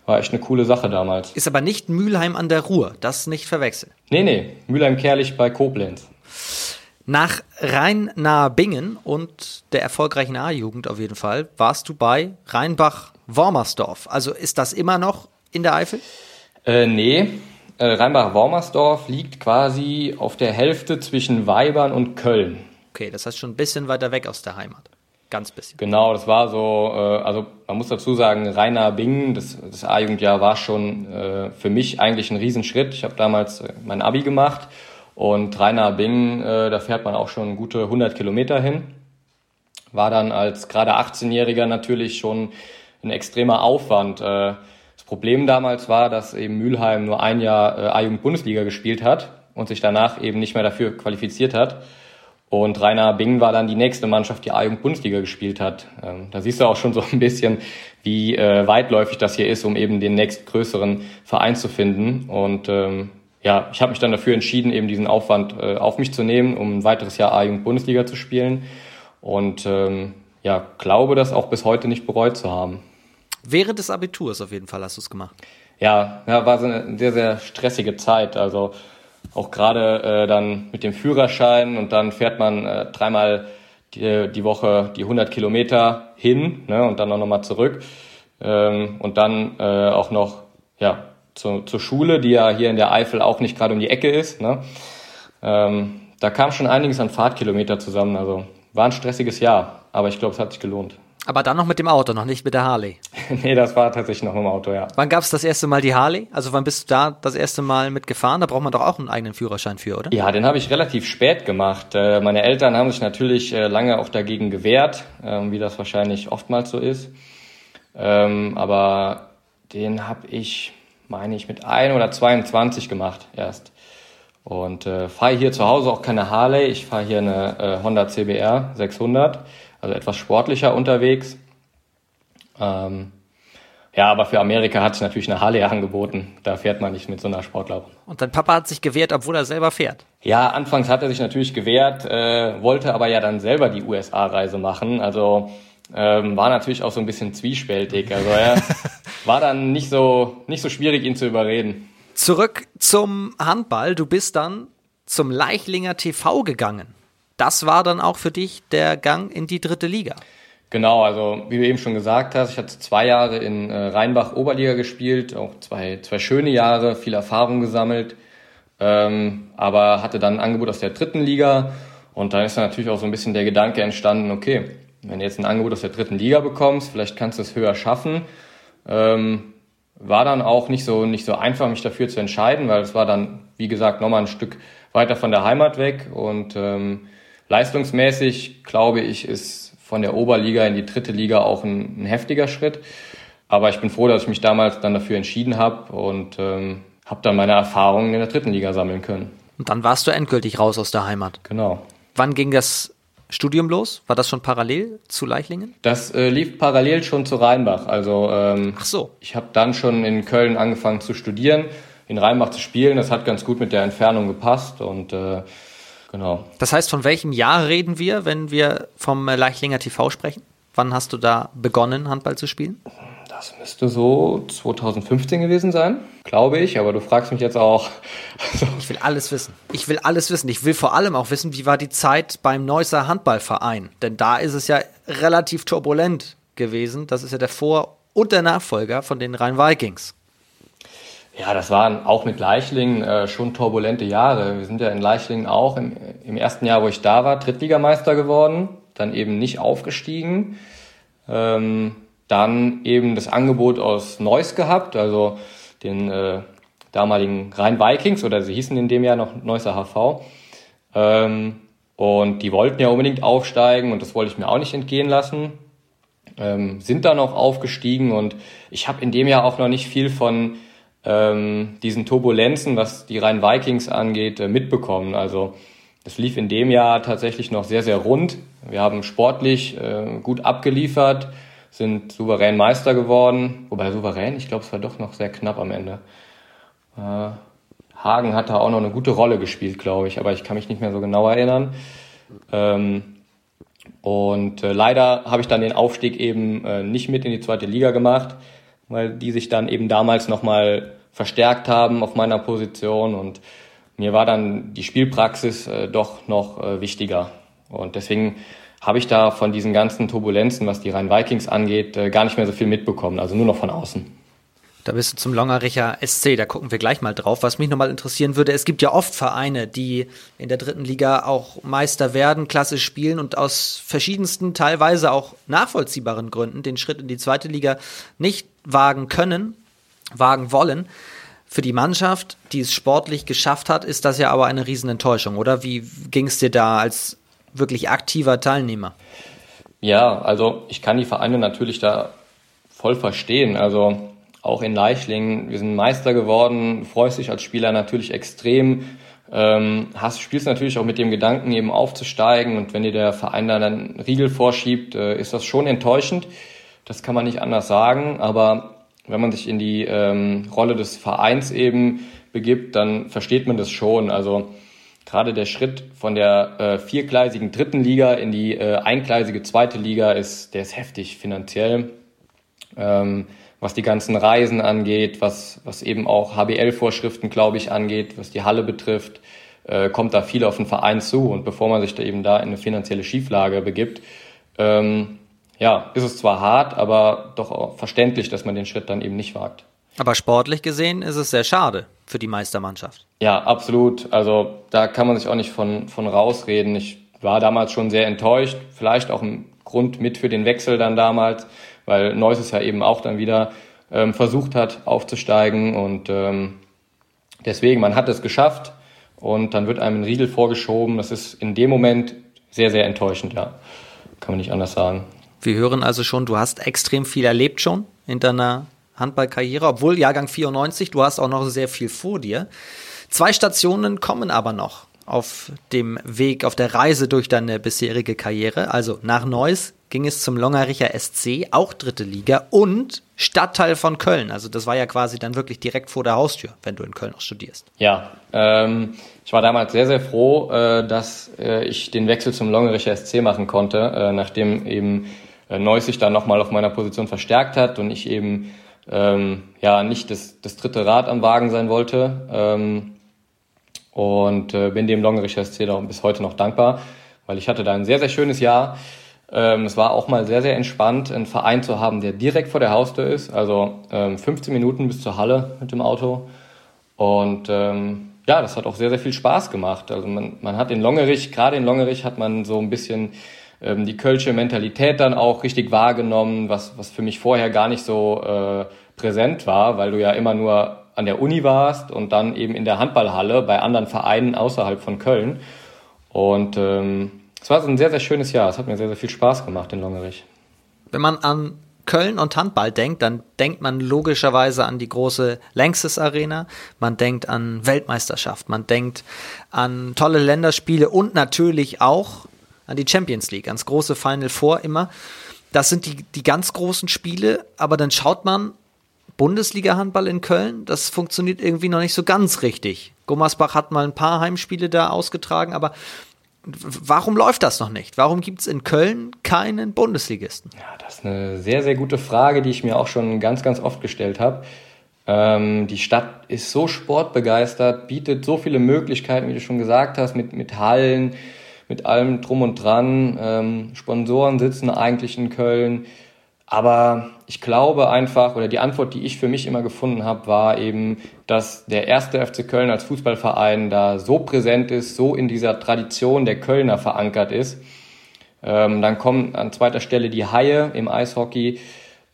war echt eine coole Sache damals. Ist aber nicht Mülheim an der Ruhr, das nicht verwechseln. Nee, nee, Mülheim-Kerlich bei Koblenz. Nach Rhein-Nahe-Bingen und der erfolgreichen A-Jugend auf jeden Fall warst du bei Rheinbach-Wormersdorf. Also ist das immer noch in der Eifel? Äh, nee, äh, Rheinbach-Wormersdorf liegt quasi auf der Hälfte zwischen Weibern und Köln. Okay, das heißt schon ein bisschen weiter weg aus der Heimat. Ganz bisschen. Genau, das war so, äh, also man muss dazu sagen, Rainer Bingen, das, das A-Jugendjahr war schon äh, für mich eigentlich ein Riesenschritt. Ich habe damals äh, mein Abi gemacht und Rainer Bingen, äh, da fährt man auch schon gute 100 Kilometer hin. War dann als gerade 18-Jähriger natürlich schon ein extremer Aufwand. Äh, das Problem damals war, dass eben Mülheim nur ein Jahr äh, A-Jugend-Bundesliga gespielt hat und sich danach eben nicht mehr dafür qualifiziert hat. Und Rainer Bingen war dann die nächste Mannschaft, die A-Jugend-Bundesliga gespielt hat. Ähm, da siehst du auch schon so ein bisschen, wie äh, weitläufig das hier ist, um eben den nächstgrößeren Verein zu finden. Und ähm, ja, ich habe mich dann dafür entschieden, eben diesen Aufwand äh, auf mich zu nehmen, um ein weiteres Jahr A-Jugend-Bundesliga zu spielen. Und ähm, ja, glaube das auch bis heute nicht bereut zu haben. Während des Abiturs auf jeden Fall hast du es gemacht. Ja, ja, war so eine sehr, sehr stressige Zeit. Also auch gerade äh, dann mit dem Führerschein und dann fährt man äh, dreimal die, die Woche die 100 Kilometer hin ne, und dann auch nochmal zurück ähm, und dann äh, auch noch ja zu, zur Schule, die ja hier in der Eifel auch nicht gerade um die Ecke ist. Ne? Ähm, da kam schon einiges an Fahrtkilometer zusammen. Also war ein stressiges Jahr, aber ich glaube, es hat sich gelohnt. Aber dann noch mit dem Auto, noch nicht mit der Harley. nee, das war tatsächlich noch mit dem Auto, ja. Wann gab es das erste Mal die Harley? Also wann bist du da das erste Mal mitgefahren? Da braucht man doch auch einen eigenen Führerschein für, oder? Ja, den habe ich relativ spät gemacht. Äh, meine Eltern haben sich natürlich äh, lange auch dagegen gewehrt, ähm, wie das wahrscheinlich oftmals so ist. Ähm, aber den habe ich, meine ich, mit 1 oder 22 gemacht erst. Und äh, fahre hier zu Hause auch keine Harley. Ich fahre hier eine Honda CBR 600 also etwas sportlicher unterwegs. Ähm, ja, aber für Amerika hat sich natürlich eine Harley angeboten. Da fährt man nicht mit so einer Sportlaube. Und dein Papa hat sich gewehrt, obwohl er selber fährt? Ja, anfangs hat er sich natürlich gewehrt, äh, wollte aber ja dann selber die USA-Reise machen. Also ähm, war natürlich auch so ein bisschen zwiespältig. Also er war dann nicht so, nicht so schwierig, ihn zu überreden. Zurück zum Handball. Du bist dann zum Leichlinger TV gegangen das war dann auch für dich der Gang in die dritte Liga. Genau, also wie du eben schon gesagt hast, ich hatte zwei Jahre in äh, Rheinbach Oberliga gespielt, auch zwei, zwei schöne Jahre, viel Erfahrung gesammelt, ähm, aber hatte dann ein Angebot aus der dritten Liga und dann ist dann natürlich auch so ein bisschen der Gedanke entstanden, okay, wenn du jetzt ein Angebot aus der dritten Liga bekommst, vielleicht kannst du es höher schaffen. Ähm, war dann auch nicht so, nicht so einfach, mich dafür zu entscheiden, weil es war dann, wie gesagt, nochmal ein Stück weiter von der Heimat weg und ähm, Leistungsmäßig, glaube ich, ist von der Oberliga in die dritte Liga auch ein, ein heftiger Schritt. Aber ich bin froh, dass ich mich damals dann dafür entschieden habe und ähm, habe dann meine Erfahrungen in der dritten Liga sammeln können. Und dann warst du endgültig raus aus der Heimat. Genau. Wann ging das Studium los? War das schon parallel zu Leichlingen? Das äh, lief parallel schon zu Rheinbach. Also ähm, Ach so. Ich habe dann schon in Köln angefangen zu studieren, in Rheinbach zu spielen. Das hat ganz gut mit der Entfernung gepasst und äh, Genau. Das heißt, von welchem Jahr reden wir, wenn wir vom Leichlinger TV sprechen? Wann hast du da begonnen, Handball zu spielen? Das müsste so 2015 gewesen sein, glaube ich, aber du fragst mich jetzt auch. ich will alles wissen. Ich will alles wissen. Ich will vor allem auch wissen, wie war die Zeit beim Neusser Handballverein? Denn da ist es ja relativ turbulent gewesen. Das ist ja der Vor- und der Nachfolger von den Rhein-Vikings. Ja, das waren auch mit Leichlingen äh, schon turbulente Jahre. Wir sind ja in Leichlingen auch im, im ersten Jahr, wo ich da war, Drittligameister geworden, dann eben nicht aufgestiegen. Ähm, dann eben das Angebot aus Neuss gehabt, also den äh, damaligen Rhein-Vikings oder sie hießen in dem Jahr noch Neusser HV. Ähm, und die wollten ja unbedingt aufsteigen und das wollte ich mir auch nicht entgehen lassen. Ähm, sind dann auch aufgestiegen und ich habe in dem Jahr auch noch nicht viel von ähm, diesen Turbulenzen, was die Rhein-Vikings angeht, äh, mitbekommen. Also es lief in dem Jahr tatsächlich noch sehr, sehr rund. Wir haben sportlich äh, gut abgeliefert, sind souverän Meister geworden. Wobei souverän, ich glaube, es war doch noch sehr knapp am Ende. Äh, Hagen hat da auch noch eine gute Rolle gespielt, glaube ich, aber ich kann mich nicht mehr so genau erinnern. Ähm, und äh, leider habe ich dann den Aufstieg eben äh, nicht mit in die zweite Liga gemacht weil die sich dann eben damals nochmal verstärkt haben auf meiner Position und mir war dann die Spielpraxis äh, doch noch äh, wichtiger. Und deswegen habe ich da von diesen ganzen Turbulenzen, was die Rhein-Vikings angeht, äh, gar nicht mehr so viel mitbekommen, also nur noch von außen. Da bist du zum Longericher SC, da gucken wir gleich mal drauf. Was mich nochmal interessieren würde, es gibt ja oft Vereine, die in der dritten Liga auch Meister werden, klassisch spielen und aus verschiedensten, teilweise auch nachvollziehbaren Gründen den Schritt in die zweite Liga nicht wagen können, wagen wollen. Für die Mannschaft, die es sportlich geschafft hat, ist das ja aber eine Riesenenttäuschung, oder? Wie ging es dir da als wirklich aktiver Teilnehmer? Ja, also ich kann die Vereine natürlich da voll verstehen. Also auch in Leichlingen, wir sind Meister geworden, freust dich als Spieler natürlich extrem. Ähm, hast, spielst natürlich auch mit dem Gedanken, eben aufzusteigen und wenn dir der Verein dann einen Riegel vorschiebt, äh, ist das schon enttäuschend. Das kann man nicht anders sagen, aber wenn man sich in die ähm, Rolle des Vereins eben begibt, dann versteht man das schon. Also gerade der Schritt von der äh, viergleisigen dritten Liga in die äh, eingleisige zweite Liga ist, der ist heftig finanziell. Ähm, was die ganzen Reisen angeht, was, was eben auch HBL-Vorschriften, glaube ich, angeht, was die Halle betrifft, äh, kommt da viel auf den Verein zu. Und bevor man sich da eben da in eine finanzielle Schieflage begibt, ähm, ja, ist es zwar hart, aber doch auch verständlich, dass man den Schritt dann eben nicht wagt. Aber sportlich gesehen ist es sehr schade für die Meistermannschaft. Ja, absolut. Also da kann man sich auch nicht von, von rausreden. Ich war damals schon sehr enttäuscht, vielleicht auch ein Grund mit für den Wechsel dann damals weil Neuss es ja eben auch dann wieder ähm, versucht hat aufzusteigen und ähm, deswegen, man hat es geschafft und dann wird einem ein Riegel vorgeschoben. Das ist in dem Moment sehr, sehr enttäuschend, ja. Kann man nicht anders sagen. Wir hören also schon, du hast extrem viel erlebt schon in deiner Handballkarriere, obwohl Jahrgang 94, du hast auch noch sehr viel vor dir. Zwei Stationen kommen aber noch auf dem Weg, auf der Reise durch deine bisherige Karriere. Also nach Neuss ging es zum Longericher SC, auch dritte Liga und Stadtteil von Köln. Also das war ja quasi dann wirklich direkt vor der Haustür, wenn du in Köln auch studierst. Ja, ähm, ich war damals sehr, sehr froh, äh, dass äh, ich den Wechsel zum Longericher SC machen konnte, äh, nachdem eben Neuss sich dann nochmal auf meiner Position verstärkt hat und ich eben ähm, ja nicht das, das dritte Rad am Wagen sein wollte. Ähm, und äh, bin dem Longericher SC bis heute noch dankbar, weil ich hatte da ein sehr, sehr schönes Jahr. Ähm, es war auch mal sehr, sehr entspannt, einen Verein zu haben, der direkt vor der Haustür ist, also ähm, 15 Minuten bis zur Halle mit dem Auto. Und ähm, ja, das hat auch sehr, sehr viel Spaß gemacht. Also man, man hat in Longerich, gerade in Longerich hat man so ein bisschen ähm, die kölsche Mentalität dann auch richtig wahrgenommen, was, was für mich vorher gar nicht so äh, präsent war, weil du ja immer nur an der Uni warst und dann eben in der Handballhalle bei anderen Vereinen außerhalb von Köln. Und ähm, es war so ein sehr, sehr schönes Jahr. Es hat mir sehr, sehr viel Spaß gemacht in Longerich. Wenn man an Köln und Handball denkt, dann denkt man logischerweise an die große Lanxess Arena, man denkt an Weltmeisterschaft, man denkt an tolle Länderspiele und natürlich auch an die Champions League, ans große Final Four immer. Das sind die, die ganz großen Spiele, aber dann schaut man Bundesliga-Handball in Köln, das funktioniert irgendwie noch nicht so ganz richtig. Gummersbach hat mal ein paar Heimspiele da ausgetragen, aber warum läuft das noch nicht? Warum gibt es in Köln keinen Bundesligisten? Ja, das ist eine sehr, sehr gute Frage, die ich mir auch schon ganz, ganz oft gestellt habe. Ähm, die Stadt ist so sportbegeistert, bietet so viele Möglichkeiten, wie du schon gesagt hast, mit, mit Hallen, mit allem drum und dran. Ähm, Sponsoren sitzen eigentlich in Köln. Aber ich glaube einfach, oder die Antwort, die ich für mich immer gefunden habe, war eben, dass der erste FC Köln als Fußballverein da so präsent ist, so in dieser Tradition der Kölner verankert ist. Ähm, dann kommen an zweiter Stelle die Haie im Eishockey.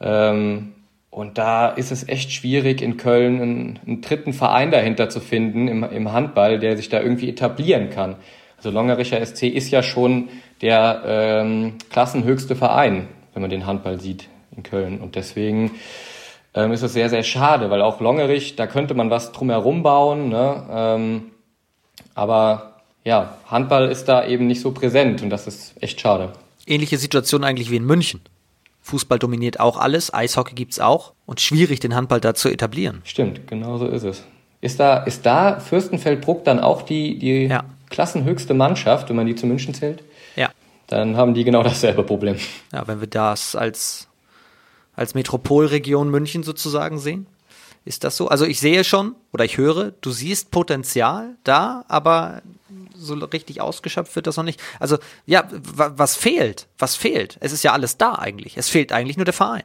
Ähm, und da ist es echt schwierig, in Köln einen, einen dritten Verein dahinter zu finden im, im, Handball, der sich da irgendwie etablieren kann. Also Longericher SC ist ja schon der ähm, klassenhöchste Verein wenn man den Handball sieht in Köln. Und deswegen ähm, ist es sehr, sehr schade, weil auch Longerich, da könnte man was drumherum bauen. Ne? Ähm, aber ja, Handball ist da eben nicht so präsent und das ist echt schade. Ähnliche Situation eigentlich wie in München. Fußball dominiert auch alles, Eishockey gibt es auch und schwierig, den Handball da zu etablieren. Stimmt, genau so ist es. Ist da, ist da Fürstenfeldbruck dann auch die, die ja. Klassenhöchste Mannschaft, wenn man die zu München zählt? Ja dann haben die genau dasselbe Problem. Ja, wenn wir das als, als Metropolregion München sozusagen sehen, ist das so? Also ich sehe schon oder ich höre, du siehst Potenzial da, aber so richtig ausgeschöpft wird das noch nicht. Also ja, was fehlt? Was fehlt? Es ist ja alles da eigentlich. Es fehlt eigentlich nur der Verein.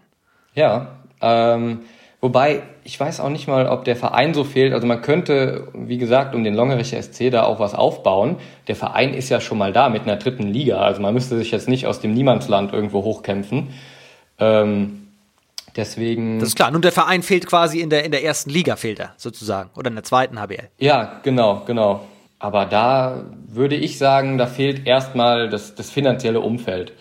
Ja, ähm, Wobei, ich weiß auch nicht mal, ob der Verein so fehlt. Also man könnte, wie gesagt, um den Longericher SC da auch was aufbauen. Der Verein ist ja schon mal da mit einer dritten Liga. Also man müsste sich jetzt nicht aus dem Niemandsland irgendwo hochkämpfen. Ähm, deswegen. Das ist klar. Nun, der Verein fehlt quasi in der, in der ersten Liga, fehlt er sozusagen. Oder in der zweiten HBL. Ja, genau, genau. Aber da würde ich sagen, da fehlt erstmal das, das finanzielle Umfeld.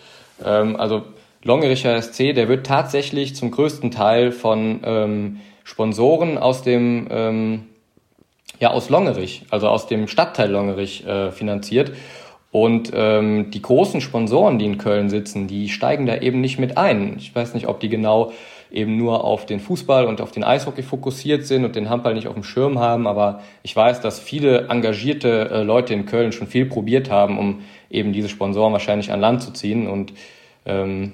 Ähm, also Longericher SC, der wird tatsächlich zum größten Teil von ähm, Sponsoren aus dem ähm, ja aus Longerich, also aus dem Stadtteil Longerich äh, finanziert. Und ähm, die großen Sponsoren, die in Köln sitzen, die steigen da eben nicht mit ein. Ich weiß nicht, ob die genau eben nur auf den Fußball und auf den Eishockey fokussiert sind und den Handball nicht auf dem Schirm haben. Aber ich weiß, dass viele engagierte äh, Leute in Köln schon viel probiert haben, um eben diese Sponsoren wahrscheinlich an Land zu ziehen. Und ähm,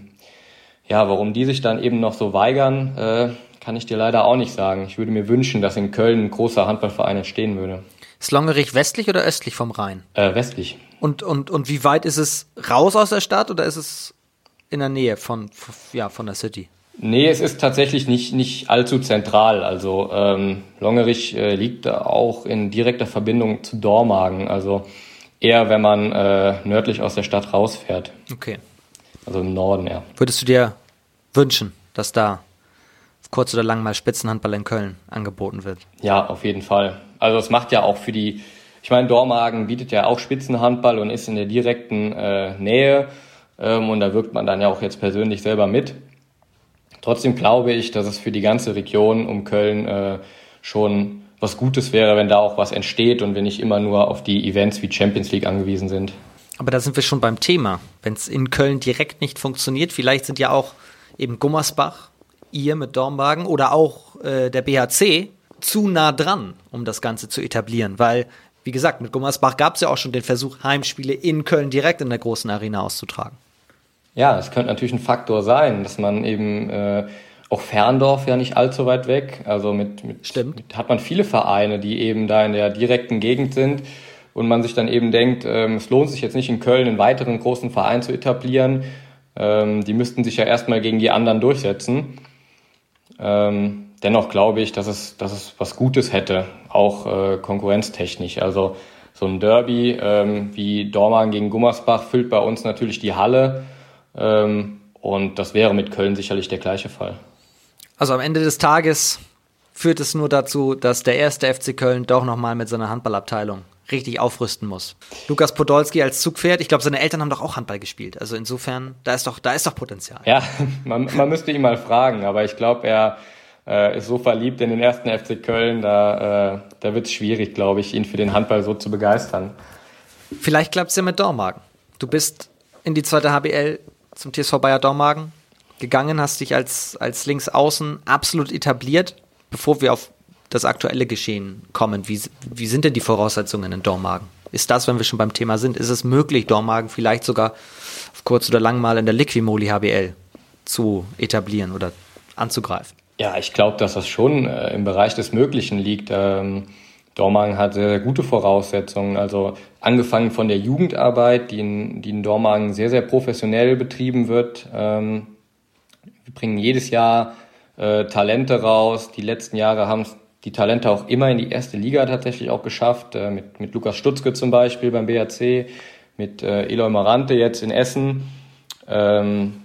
ja, warum die sich dann eben noch so weigern, äh, kann ich dir leider auch nicht sagen. Ich würde mir wünschen, dass in Köln ein großer Handballverein entstehen würde. Ist Longerich westlich oder östlich vom Rhein? Äh, westlich. Und, und, und wie weit ist es raus aus der Stadt oder ist es in der Nähe von, ja, von der City? Nee, es ist tatsächlich nicht, nicht allzu zentral. Also ähm, Longerich äh, liegt auch in direkter Verbindung zu Dormagen. Also eher, wenn man äh, nördlich aus der Stadt rausfährt. Okay. Also im Norden, ja. Würdest du dir wünschen, dass da kurz oder lang mal Spitzenhandball in Köln angeboten wird? Ja, auf jeden Fall. Also es macht ja auch für die, ich meine, Dormagen bietet ja auch Spitzenhandball und ist in der direkten äh, Nähe ähm, und da wirkt man dann ja auch jetzt persönlich selber mit. Trotzdem glaube ich, dass es für die ganze Region um Köln äh, schon was Gutes wäre, wenn da auch was entsteht und wir nicht immer nur auf die Events wie Champions League angewiesen sind. Aber da sind wir schon beim Thema. Wenn es in Köln direkt nicht funktioniert, vielleicht sind ja auch eben Gummersbach, ihr mit Dornwagen oder auch äh, der BHC zu nah dran, um das Ganze zu etablieren. Weil, wie gesagt, mit Gummersbach gab es ja auch schon den Versuch, Heimspiele in Köln direkt in der großen Arena auszutragen. Ja, es könnte natürlich ein Faktor sein, dass man eben äh, auch Ferndorf ja nicht allzu weit weg. Also mit, mit, Stimmt. mit hat man viele Vereine, die eben da in der direkten Gegend sind und man sich dann eben denkt, ähm, es lohnt sich jetzt nicht in Köln einen weiteren großen Verein zu etablieren. Ähm, die müssten sich ja erstmal gegen die anderen durchsetzen. Ähm, dennoch glaube ich, dass es, dass es was Gutes hätte, auch äh, konkurrenztechnisch. Also so ein Derby wie Dormagen gegen Gummersbach füllt bei uns natürlich die Halle. Und das wäre mit Köln sicherlich der gleiche Fall. Also am Ende des Tages führt es nur dazu, dass der erste FC Köln doch nochmal mit seiner Handballabteilung richtig aufrüsten muss. Lukas Podolski als Zugpferd, ich glaube, seine Eltern haben doch auch Handball gespielt. Also insofern, da ist doch, da ist doch Potenzial. Ja, man, man müsste ihn mal fragen, aber ich glaube, er äh, ist so verliebt in den ersten FC Köln, da, äh, da wird es schwierig, glaube ich, ihn für den Handball so zu begeistern. Vielleicht klappt es ja mit Dormagen. Du bist in die zweite HBL zum TSV Bayer Dormagen gegangen, hast dich als, als Linksaußen absolut etabliert, bevor wir auf das aktuelle Geschehen kommen. Wie, wie sind denn die Voraussetzungen in Dormagen? Ist das, wenn wir schon beim Thema sind, ist es möglich, Dormagen vielleicht sogar auf kurz oder lang mal in der Liquimoli HBL zu etablieren oder anzugreifen? Ja, ich glaube, dass das schon äh, im Bereich des Möglichen liegt. Ähm, Dormagen hat sehr, sehr gute Voraussetzungen. Also angefangen von der Jugendarbeit, die in, die in Dormagen sehr, sehr professionell betrieben wird. Ähm, wir bringen jedes Jahr äh, Talente raus. Die letzten Jahre haben die Talente auch immer in die erste Liga tatsächlich auch geschafft. Äh, mit, mit Lukas Stutzke zum Beispiel beim BAC, mit äh, Eloy Marante jetzt in Essen. Ähm,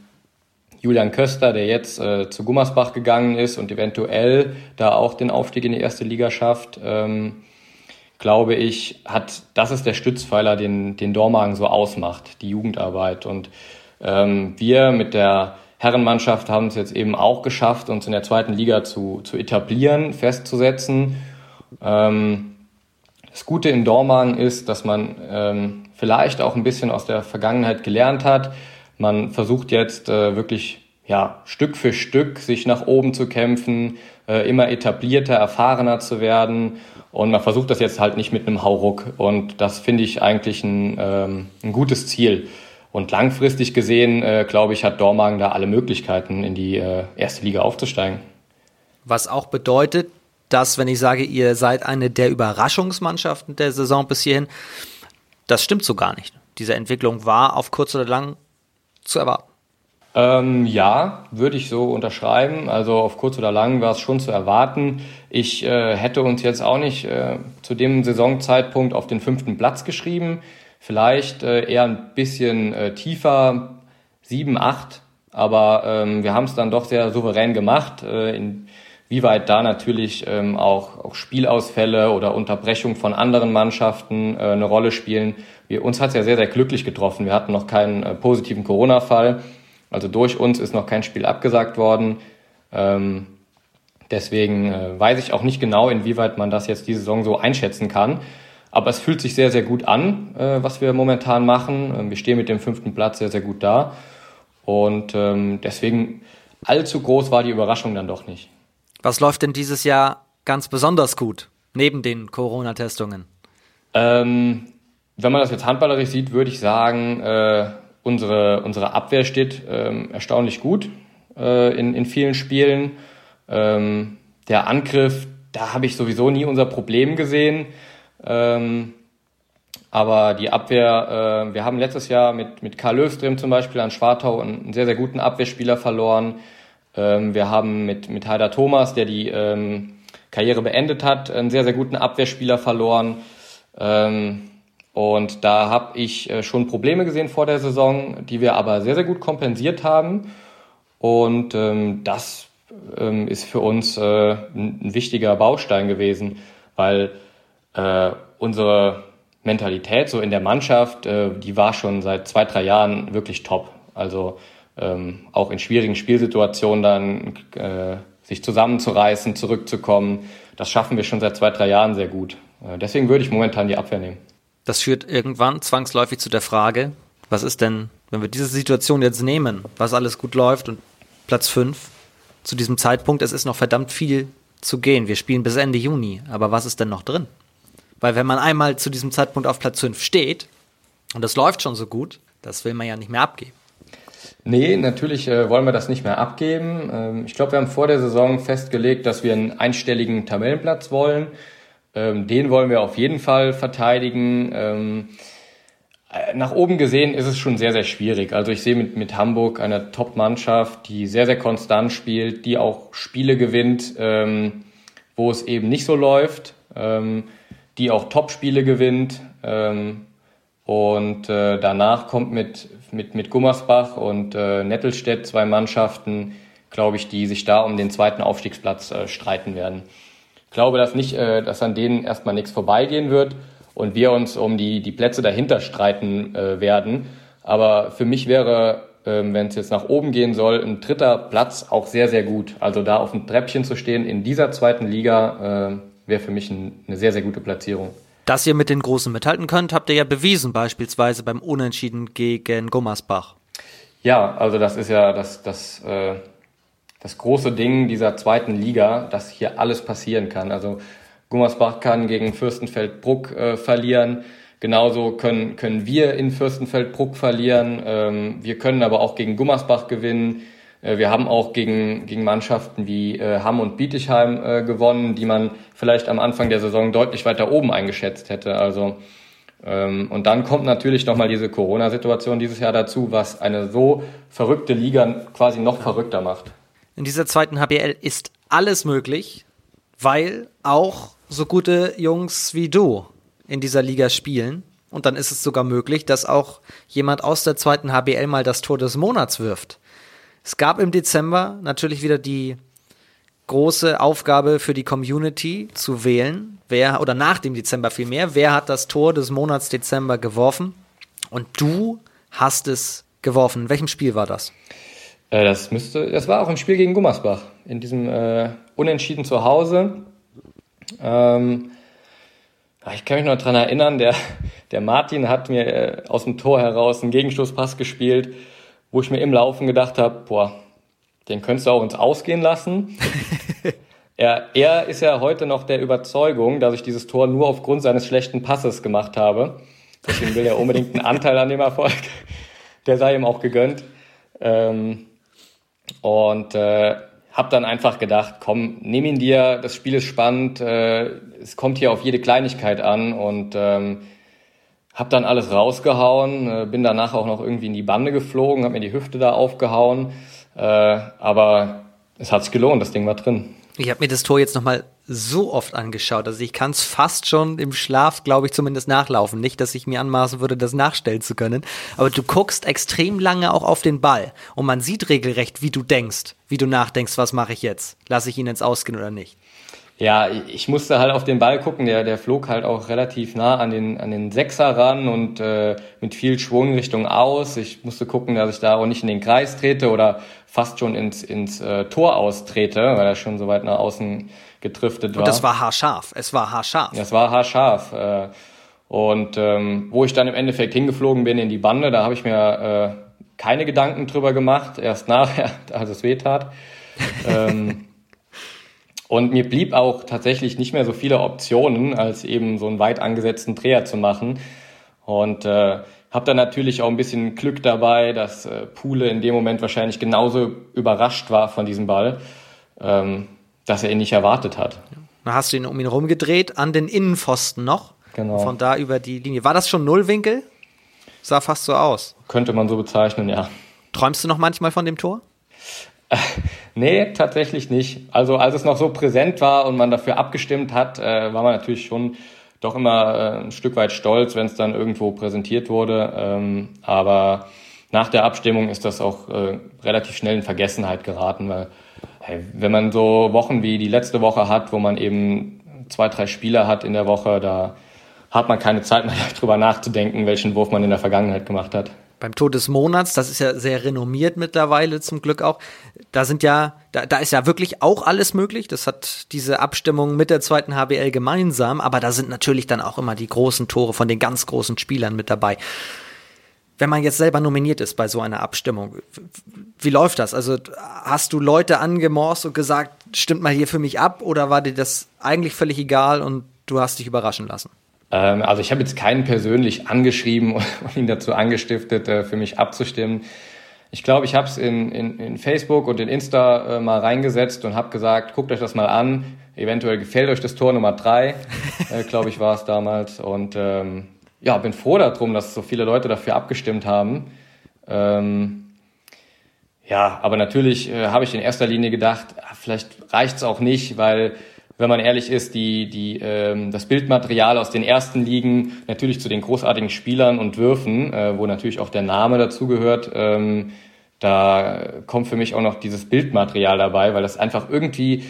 Julian Köster, der jetzt äh, zu Gummersbach gegangen ist und eventuell da auch den Aufstieg in die erste Liga schafft, ähm, glaube ich, hat das ist der Stützpfeiler, den, den Dormagen so ausmacht, die Jugendarbeit. Und ähm, wir mit der Herrenmannschaft haben es jetzt eben auch geschafft, uns in der zweiten Liga zu, zu etablieren, festzusetzen. Ähm, das Gute in Dormagen ist, dass man ähm, vielleicht auch ein bisschen aus der Vergangenheit gelernt hat, man versucht jetzt äh, wirklich ja, Stück für Stück sich nach oben zu kämpfen, äh, immer etablierter, erfahrener zu werden. Und man versucht das jetzt halt nicht mit einem Hauruck. Und das finde ich eigentlich ein, ähm, ein gutes Ziel. Und langfristig gesehen, äh, glaube ich, hat Dormagen da alle Möglichkeiten, in die äh, erste Liga aufzusteigen. Was auch bedeutet, dass, wenn ich sage, ihr seid eine der Überraschungsmannschaften der Saison bis hierhin, das stimmt so gar nicht. Diese Entwicklung war auf kurz oder lang zu erwarten? Ähm, ja, würde ich so unterschreiben. Also auf kurz oder lang war es schon zu erwarten. Ich äh, hätte uns jetzt auch nicht äh, zu dem Saisonzeitpunkt auf den fünften Platz geschrieben. Vielleicht äh, eher ein bisschen äh, tiefer, sieben, acht. Aber ähm, wir haben es dann doch sehr souverän gemacht. Äh, inwieweit da natürlich ähm, auch, auch Spielausfälle oder Unterbrechung von anderen Mannschaften äh, eine Rolle spielen, wir, uns hat es ja sehr, sehr glücklich getroffen. Wir hatten noch keinen äh, positiven Corona-Fall. Also durch uns ist noch kein Spiel abgesagt worden. Ähm, deswegen äh, weiß ich auch nicht genau, inwieweit man das jetzt diese Saison so einschätzen kann. Aber es fühlt sich sehr, sehr gut an, äh, was wir momentan machen. Ähm, wir stehen mit dem fünften Platz sehr, sehr gut da. Und ähm, deswegen allzu groß war die Überraschung dann doch nicht. Was läuft denn dieses Jahr ganz besonders gut, neben den Corona-Testungen? Ähm, wenn man das jetzt handballerisch sieht, würde ich sagen, äh, unsere, unsere Abwehr steht ähm, erstaunlich gut äh, in, in vielen Spielen. Ähm, der Angriff, da habe ich sowieso nie unser Problem gesehen. Ähm, aber die Abwehr, äh, wir haben letztes Jahr mit, mit Karl Löwström zum Beispiel an Schwartau einen sehr, sehr guten Abwehrspieler verloren. Ähm, wir haben mit, mit Heider Thomas, der die ähm, Karriere beendet hat, einen sehr, sehr guten Abwehrspieler verloren. Ähm, und da habe ich äh, schon Probleme gesehen vor der Saison, die wir aber sehr, sehr gut kompensiert haben. Und ähm, das ähm, ist für uns äh, ein, wichtiger Baustein gewesen, weil äh, unsere Mentalität so in der Mannschaft, äh, die war schon seit zwei, drei Jahren wirklich top. Also ähm, auch in schwierigen Spielsituationen dann äh, sich zusammenzureißen, zurückzukommen, das schaffen wir schon seit zwei, drei Jahren sehr gut. Äh, deswegen würde ich momentan die Abwehr nehmen. Das führt irgendwann zwangsläufig zu der Frage, was ist denn, wenn wir diese Situation jetzt nehmen, was alles gut läuft und Platz 5 zu diesem Zeitpunkt, es ist noch verdammt viel zu gehen. Wir spielen bis Ende Juni, aber was ist denn noch drin? Weil wenn man einmal zu diesem Zeitpunkt auf Platz 5 steht und das läuft schon so gut, das will man ja nicht mehr abgeben. Nee, natürlich äh, wollen wir das nicht mehr abgeben. Ähm, ich glaube, wir haben vor der Saison festgelegt, dass wir einen einstelligen Tabellenplatz wollen. Ähm, den wollen wir auf jeden Fall verteidigen. Ähm, äh, nach oben gesehen ist es schon sehr, sehr schwierig. Also ich sehe mit, mit Hamburg eine Top-Mannschaft, die sehr, sehr konstant spielt, die auch Spiele gewinnt, ähm, wo es eben nicht so läuft, ähm, die auch Top-Spiele gewinnt. Ähm, und äh, danach kommt mit, mit, mit Gummersbach und äh, Nettelstedt zwei Mannschaften, glaube ich, die sich da um den zweiten Aufstiegsplatz äh, streiten werden glaube, dass nicht, äh, dass an denen erstmal nichts vorbeigehen wird und wir uns um die, die Plätze dahinter streiten äh, werden. Aber für mich wäre, ähm, wenn es jetzt nach oben gehen soll, ein dritter Platz auch sehr, sehr gut. Also da auf dem Treppchen zu stehen in dieser zweiten Liga äh, wäre für mich ein, eine sehr, sehr gute Platzierung. Dass ihr mit den Großen mithalten könnt, habt ihr ja bewiesen, beispielsweise beim Unentschieden gegen Gummersbach. Ja, also das ist ja das, das, äh, das große Ding dieser zweiten Liga, dass hier alles passieren kann. Also Gummersbach kann gegen Fürstenfeldbruck äh, verlieren. Genauso können, können wir in Fürstenfeldbruck verlieren. Ähm, wir können aber auch gegen Gummersbach gewinnen. Äh, wir haben auch gegen, gegen Mannschaften wie äh, Hamm und Bietigheim äh, gewonnen, die man vielleicht am Anfang der Saison deutlich weiter oben eingeschätzt hätte. Also ähm, und dann kommt natürlich nochmal diese Corona-Situation dieses Jahr dazu, was eine so verrückte Liga quasi noch verrückter macht. In dieser zweiten HBL ist alles möglich, weil auch so gute Jungs wie du in dieser Liga spielen. Und dann ist es sogar möglich, dass auch jemand aus der zweiten HBL mal das Tor des Monats wirft. Es gab im Dezember natürlich wieder die große Aufgabe für die Community zu wählen, wer, oder nach dem Dezember vielmehr, wer hat das Tor des Monats Dezember geworfen? Und du hast es geworfen. In welchem Spiel war das? Äh, das müsste, das war auch im Spiel gegen Gummersbach. In diesem äh, Unentschieden zu Hause. Ähm, ich kann mich noch daran erinnern, der, der Martin hat mir äh, aus dem Tor heraus einen Gegenstoßpass gespielt, wo ich mir im Laufen gedacht habe, boah, den könntest du auch ins Ausgehen lassen. er, er ist ja heute noch der Überzeugung, dass ich dieses Tor nur aufgrund seines schlechten Passes gemacht habe. Deswegen will er unbedingt einen Anteil an dem Erfolg. Der sei ihm auch gegönnt. Ähm, und äh, habe dann einfach gedacht, komm, nimm ihn dir, das Spiel ist spannend, äh, es kommt hier auf jede Kleinigkeit an und ähm, habe dann alles rausgehauen, äh, bin danach auch noch irgendwie in die Bande geflogen, habe mir die Hüfte da aufgehauen äh, aber es hat sich gelohnt, das Ding war drin. Ich habe mir das Tor jetzt nochmal so oft angeschaut. Also ich kann es fast schon im Schlaf, glaube ich, zumindest nachlaufen. Nicht, dass ich mir anmaßen würde, das nachstellen zu können. Aber du guckst extrem lange auch auf den Ball. Und man sieht regelrecht, wie du denkst, wie du nachdenkst, was mache ich jetzt? Lasse ich ihn ins Ausgehen oder nicht? Ja, ich musste halt auf den Ball gucken. Der, der flog halt auch relativ nah an den, an den Sechser ran und äh, mit viel Schwung Richtung aus. Ich musste gucken, dass ich da auch nicht in den Kreis trete oder fast schon ins, ins äh, Tor austrete, weil er schon so weit nach außen getriftet war. Und das war haarscharf. Es war haarscharf. Das war haarscharf. Äh, und ähm, wo ich dann im Endeffekt hingeflogen bin in die Bande, da habe ich mir äh, keine Gedanken drüber gemacht. Erst nachher, als es weh tat. ähm, und mir blieb auch tatsächlich nicht mehr so viele Optionen, als eben so einen weit angesetzten Dreher zu machen. Und äh, habe dann natürlich auch ein bisschen Glück dabei, dass äh, Pule in dem Moment wahrscheinlich genauso überrascht war von diesem Ball, ähm, dass er ihn nicht erwartet hat. Dann hast du ihn um ihn rumgedreht, an den Innenpfosten noch. Genau. Von da über die Linie. War das schon Nullwinkel? Sah fast so aus. Könnte man so bezeichnen, ja. Träumst du noch manchmal von dem Tor? nee, tatsächlich nicht. Also als es noch so präsent war und man dafür abgestimmt hat, äh, war man natürlich schon doch immer äh, ein Stück weit stolz, wenn es dann irgendwo präsentiert wurde. Ähm, aber nach der Abstimmung ist das auch äh, relativ schnell in Vergessenheit geraten, weil hey, wenn man so Wochen wie die letzte Woche hat, wo man eben zwei, drei Spieler hat in der Woche, da hat man keine Zeit mehr darüber nachzudenken, welchen Wurf man in der Vergangenheit gemacht hat beim Tod des Monats, das ist ja sehr renommiert mittlerweile zum Glück auch, da sind ja, da, da ist ja wirklich auch alles möglich. Das hat diese Abstimmung mit der zweiten HBL gemeinsam, aber da sind natürlich dann auch immer die großen Tore von den ganz großen Spielern mit dabei. Wenn man jetzt selber nominiert ist bei so einer Abstimmung, wie läuft das? Also hast du Leute angemorst und gesagt, stimmt mal hier für mich ab oder war dir das eigentlich völlig egal und du hast dich überraschen lassen? Ähm, also ich habe jetzt keinen persönlich angeschrieben und ihn dazu angestiftet, äh, für mich abzustimmen. Ich glaube, ich habe es in, in, in Facebook und in Insta äh, mal reingesetzt und habe gesagt, guckt euch das mal an. Eventuell gefällt euch das Tor Nummer drei, äh, glaube ich, war es damals. Und ähm, ja, bin froh darum, dass so viele Leute dafür abgestimmt haben. Ähm, ja, aber natürlich äh, habe ich in erster Linie gedacht, ah, vielleicht reicht's auch nicht, weil wenn man ehrlich ist, die, die, ähm, das Bildmaterial aus den ersten Ligen natürlich zu den großartigen Spielern und Würfen, äh, wo natürlich auch der Name dazugehört, ähm, da kommt für mich auch noch dieses Bildmaterial dabei, weil das einfach irgendwie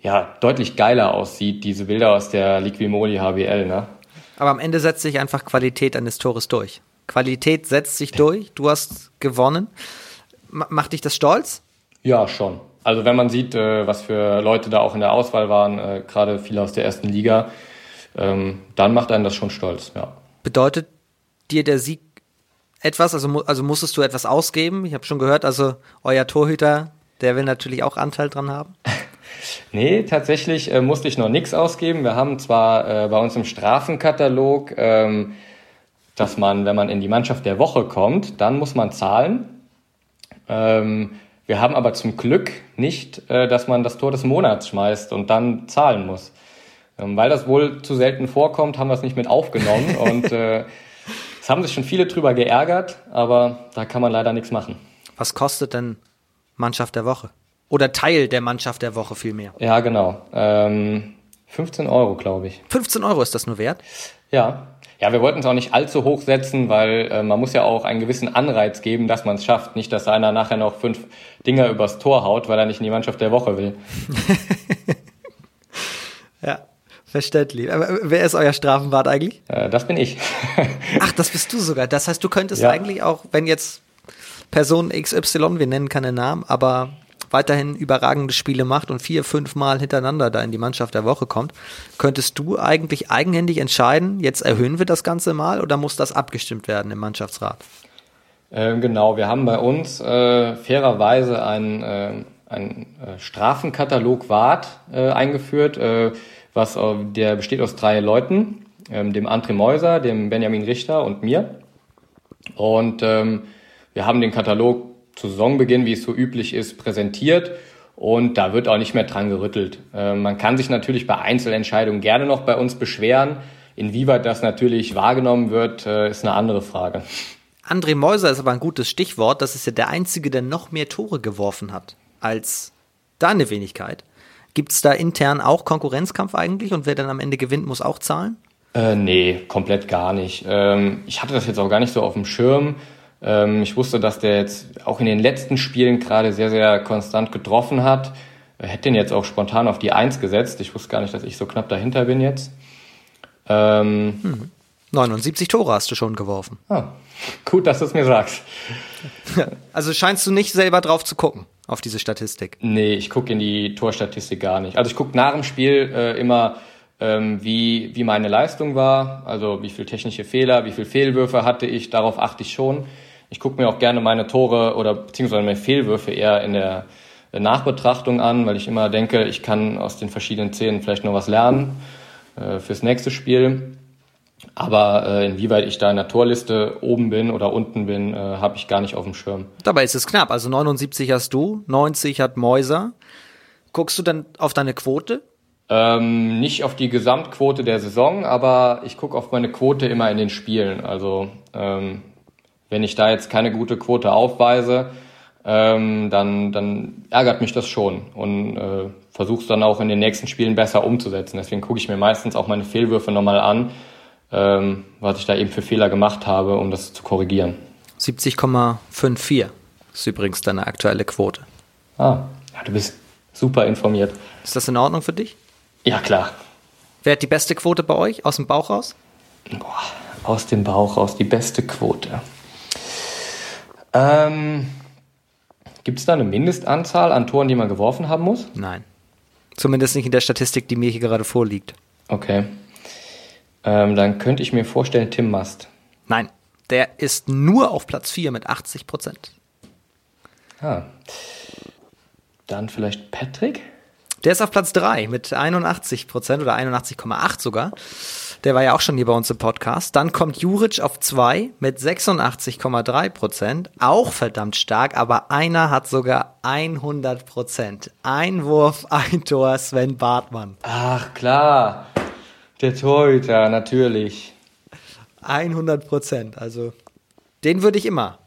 ja deutlich geiler aussieht, diese Bilder aus der Liquimoli HBL. Ne? Aber am Ende setzt sich einfach Qualität eines Tores durch. Qualität setzt sich durch. Du hast gewonnen. M macht dich das stolz? Ja, schon. Also wenn man sieht, äh, was für Leute da auch in der Auswahl waren, äh, gerade viele aus der ersten Liga, ähm, dann macht einen das schon stolz, ja. Bedeutet dir der Sieg etwas? Also, also musstest du etwas ausgeben? Ich habe schon gehört, also euer Torhüter, der will natürlich auch Anteil dran haben. Nee, tatsächlich äh, musste ich noch nichts ausgeben. Wir haben zwar äh, bei uns im Strafenkatalog, ähm, dass man, wenn man in die Mannschaft der Woche kommt, dann muss man zahlen. Ähm, wir haben aber zum Glück nicht, äh, dass man das Tor des Monats schmeißt und dann zahlen muss. Ähm, weil das wohl zu selten vorkommt, haben wir es nicht mit aufgenommen und äh, es haben sich schon viele drüber geärgert, aber da kann man leider nichts machen. Was kostet denn Mannschaft der Woche? Oder Teil der Mannschaft der Woche vielmehr? Ja, genau. Ähm, 15 Euro, glaube ich. 15 Euro ist das nur wert? Ja. Ja, wir wollten es auch nicht allzu hoch setzen, weil äh, man muss ja auch einen gewissen Anreiz geben, dass man es schafft. Nicht, dass einer nachher noch fünf Dinger übers Tor haut, weil er nicht in die Mannschaft der Woche will. ja, verständlich. Aber wer ist euer Strafenwart eigentlich? Äh, das bin ich. Ach, das bist du sogar. Das heißt, du könntest ja. eigentlich auch, wenn jetzt Person XY, wir nennen keine Namen, aber weiterhin überragende Spiele macht und vier, fünf Mal hintereinander da in die Mannschaft der Woche kommt, könntest du eigentlich eigenhändig entscheiden, jetzt erhöhen wir das Ganze mal oder muss das abgestimmt werden im Mannschaftsrat? Ähm, genau, wir haben bei uns äh, fairerweise einen, äh, einen äh, Strafenkatalog Wart äh, eingeführt, äh, was der besteht aus drei Leuten, ähm, dem André Meuser, dem Benjamin Richter und mir. Und ähm, wir haben den Katalog zu Saisonbeginn, wie es so üblich ist, präsentiert. Und da wird auch nicht mehr dran gerüttelt. Äh, man kann sich natürlich bei Einzelentscheidungen gerne noch bei uns beschweren. Inwieweit das natürlich wahrgenommen wird, äh, ist eine andere Frage. André Meuser ist aber ein gutes Stichwort. Das ist ja der Einzige, der noch mehr Tore geworfen hat als deine Wenigkeit. Gibt es da intern auch Konkurrenzkampf eigentlich und wer dann am Ende gewinnt, muss auch zahlen? Äh, nee, komplett gar nicht. Ähm, ich hatte das jetzt auch gar nicht so auf dem Schirm. Ähm, ich wusste, dass der jetzt auch in den letzten Spielen gerade sehr, sehr konstant getroffen hat. Hätte ihn jetzt auch spontan auf die Eins gesetzt. Ich wusste gar nicht, dass ich so knapp dahinter bin jetzt. Ähm, hm. 79 Tore hast du schon geworfen. Ah, gut, dass du es mir sagst. Also scheinst du nicht selber drauf zu gucken, auf diese Statistik? Nee, ich gucke in die Torstatistik gar nicht. Also ich gucke nach dem Spiel äh, immer, ähm, wie, wie meine Leistung war, also wie viel technische Fehler, wie viel Fehlwürfe hatte ich, darauf achte ich schon. Ich gucke mir auch gerne meine Tore oder beziehungsweise meine Fehlwürfe eher in der Nachbetrachtung an, weil ich immer denke, ich kann aus den verschiedenen Szenen vielleicht noch was lernen äh, fürs nächste Spiel. Aber äh, inwieweit ich da in der Torliste oben bin oder unten bin, äh, habe ich gar nicht auf dem Schirm. Dabei ist es knapp. Also 79 hast du, 90 hat Mäuser. Guckst du dann auf deine Quote? Ähm, nicht auf die Gesamtquote der Saison, aber ich gucke auf meine Quote immer in den Spielen. Also ähm, wenn ich da jetzt keine gute Quote aufweise, ähm, dann, dann ärgert mich das schon und äh, versuche es dann auch in den nächsten Spielen besser umzusetzen. Deswegen gucke ich mir meistens auch meine Fehlwürfe nochmal an, ähm, was ich da eben für Fehler gemacht habe, um das zu korrigieren. 70,54 ist übrigens deine aktuelle Quote. Ah, ja, du bist super informiert. Ist das in Ordnung für dich? Ja, klar. Wer hat die beste Quote bei euch? Aus dem Bauch raus? Boah, aus dem Bauch raus, die beste Quote. Ähm, Gibt es da eine Mindestanzahl an Toren, die man geworfen haben muss? Nein. Zumindest nicht in der Statistik, die mir hier gerade vorliegt. Okay. Ähm, dann könnte ich mir vorstellen, Tim Mast. Nein, der ist nur auf Platz 4 mit 80 Prozent. Ah. Dann vielleicht Patrick? Der ist auf Platz 3 mit 81 Prozent oder 81,8 sogar. Der war ja auch schon hier bei uns im Podcast. Dann kommt Juric auf zwei mit 86,3 Prozent. Auch verdammt stark, aber einer hat sogar 100 Prozent. Ein Wurf, ein Tor, Sven Bartmann. Ach klar, der Torhüter, natürlich. 100 Prozent, also den würde ich immer,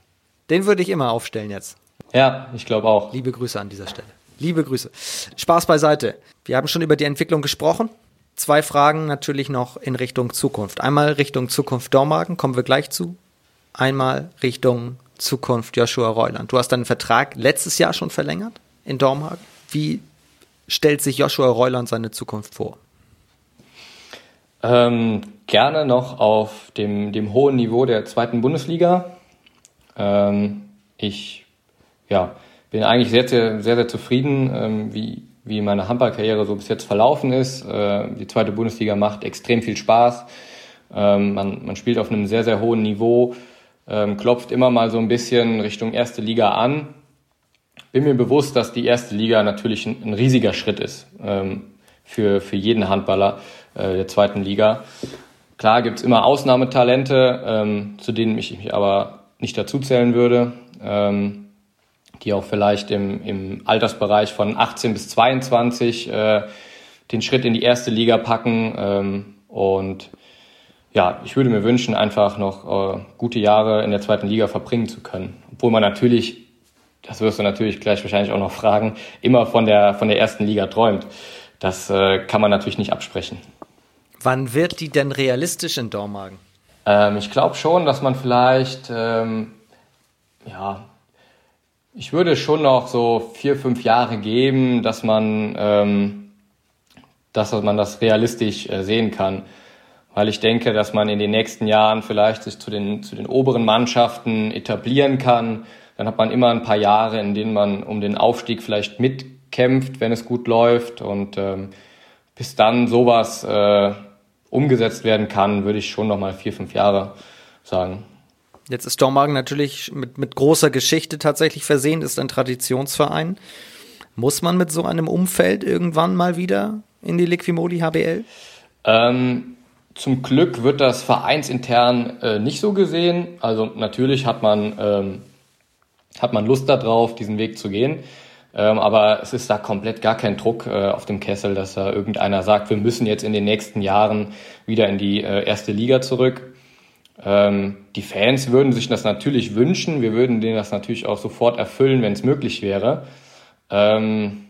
den würde ich immer aufstellen jetzt. Ja, ich glaube auch. Liebe Grüße an dieser Stelle. Liebe Grüße. Spaß beiseite. Wir haben schon über die Entwicklung gesprochen zwei Fragen natürlich noch in Richtung Zukunft. Einmal Richtung Zukunft Dormagen, kommen wir gleich zu. Einmal Richtung Zukunft Joshua Reuland. Du hast deinen Vertrag letztes Jahr schon verlängert in Dormagen. Wie stellt sich Joshua Reuland seine Zukunft vor? Ähm, gerne noch auf dem, dem hohen Niveau der zweiten Bundesliga. Ähm, ich ja, bin eigentlich sehr, sehr, sehr, sehr zufrieden, ähm, wie, wie meine Handballkarriere so bis jetzt verlaufen ist. Äh, die zweite Bundesliga macht extrem viel Spaß. Ähm, man, man spielt auf einem sehr, sehr hohen Niveau. ähm, klopft immer mal so ein bisschen Richtung erste Liga an. Bin mir bewusst, dass die erste Liga natürlich ein, ein riesiger Schritt ist ähm, für, für jeden Handballer äh, der zweiten Liga. Klar gibt's immer Ausnahmetalente, ähm, zu denen ich mich aber nicht dazuzählen würde, ähm, die auch vielleicht im, im Altersbereich von 18 bis 22 äh, den Schritt in die erste Liga packen. Ähm, und ja, ich würde mir wünschen, einfach noch äh, gute Jahre in der zweiten Liga verbringen zu können. Obwohl man natürlich, das wirst du natürlich gleich wahrscheinlich auch noch fragen, immer von der, von der ersten Liga träumt. Das äh, kann man natürlich nicht absprechen. Wann wird die denn realistisch in Dormagen? Ähm, ich glaube schon, dass man vielleicht, ähm, ja, ich würde schon noch so vier, fünf Jahre geben, dass man, ähm, dass man das realistisch äh, sehen kann. Weil ich denke, dass man in den nächsten Jahren vielleicht sich zu den, zu den oberen Mannschaften etablieren kann. Dann hat man immer ein paar Jahre, in denen man um den Aufstieg vielleicht mitkämpft, wenn es gut läuft. Und ähm, bis dann sowas äh, umgesetzt werden kann, würde ich schon noch mal vier, fünf Jahre sagen. Jetzt ist Dormagen natürlich mit, mit großer Geschichte tatsächlich versehen, ist ein Traditionsverein. Muss man mit so einem Umfeld irgendwann mal wieder in die Liquimoli HBL? Ähm, zum Glück wird das vereinsintern äh, nicht so gesehen. Also natürlich hat man, ähm, hat man Lust darauf, diesen Weg zu gehen. Ähm, aber es ist da komplett gar kein Druck äh, auf dem Kessel, dass da irgendeiner sagt, wir müssen jetzt in den nächsten Jahren wieder in die äh, erste Liga zurück. Ähm, die Fans würden sich das natürlich wünschen. Wir würden denen das natürlich auch sofort erfüllen, wenn es möglich wäre. Ähm,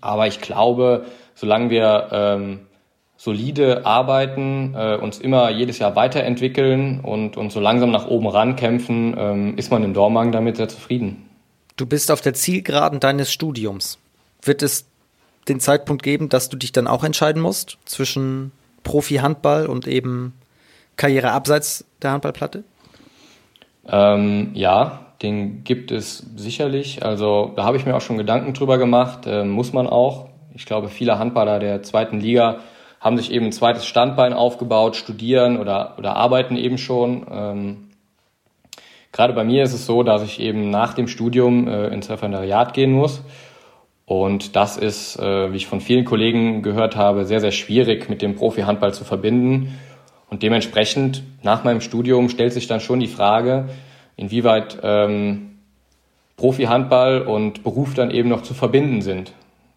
aber ich glaube, solange wir ähm, solide arbeiten, äh, uns immer jedes Jahr weiterentwickeln und, und so langsam nach oben rankämpfen, ist man im Dormagen damit sehr zufrieden. Du bist auf der Zielgeraden deines Studiums. Wird es den Zeitpunkt geben, dass du dich dann auch entscheiden musst zwischen Profi-Handball und eben Karriere abseits der Handballplatte? Ähm, ja, den gibt es sicherlich. Also da habe ich mir auch schon Gedanken drüber gemacht. Äh, muss man auch. Ich glaube, viele Handballer der zweiten Liga haben sich eben ein zweites Standbein aufgebaut, studieren oder, oder arbeiten eben schon. Ähm, Gerade bei mir ist es so, dass ich eben nach dem Studium äh, ins Referendariat gehen muss. Und das ist, äh, wie ich von vielen Kollegen gehört habe, sehr, sehr schwierig mit dem Profi-Handball zu verbinden. Und dementsprechend nach meinem Studium stellt sich dann schon die Frage, inwieweit ähm, Profi-Handball und Beruf dann eben noch zu verbinden sind.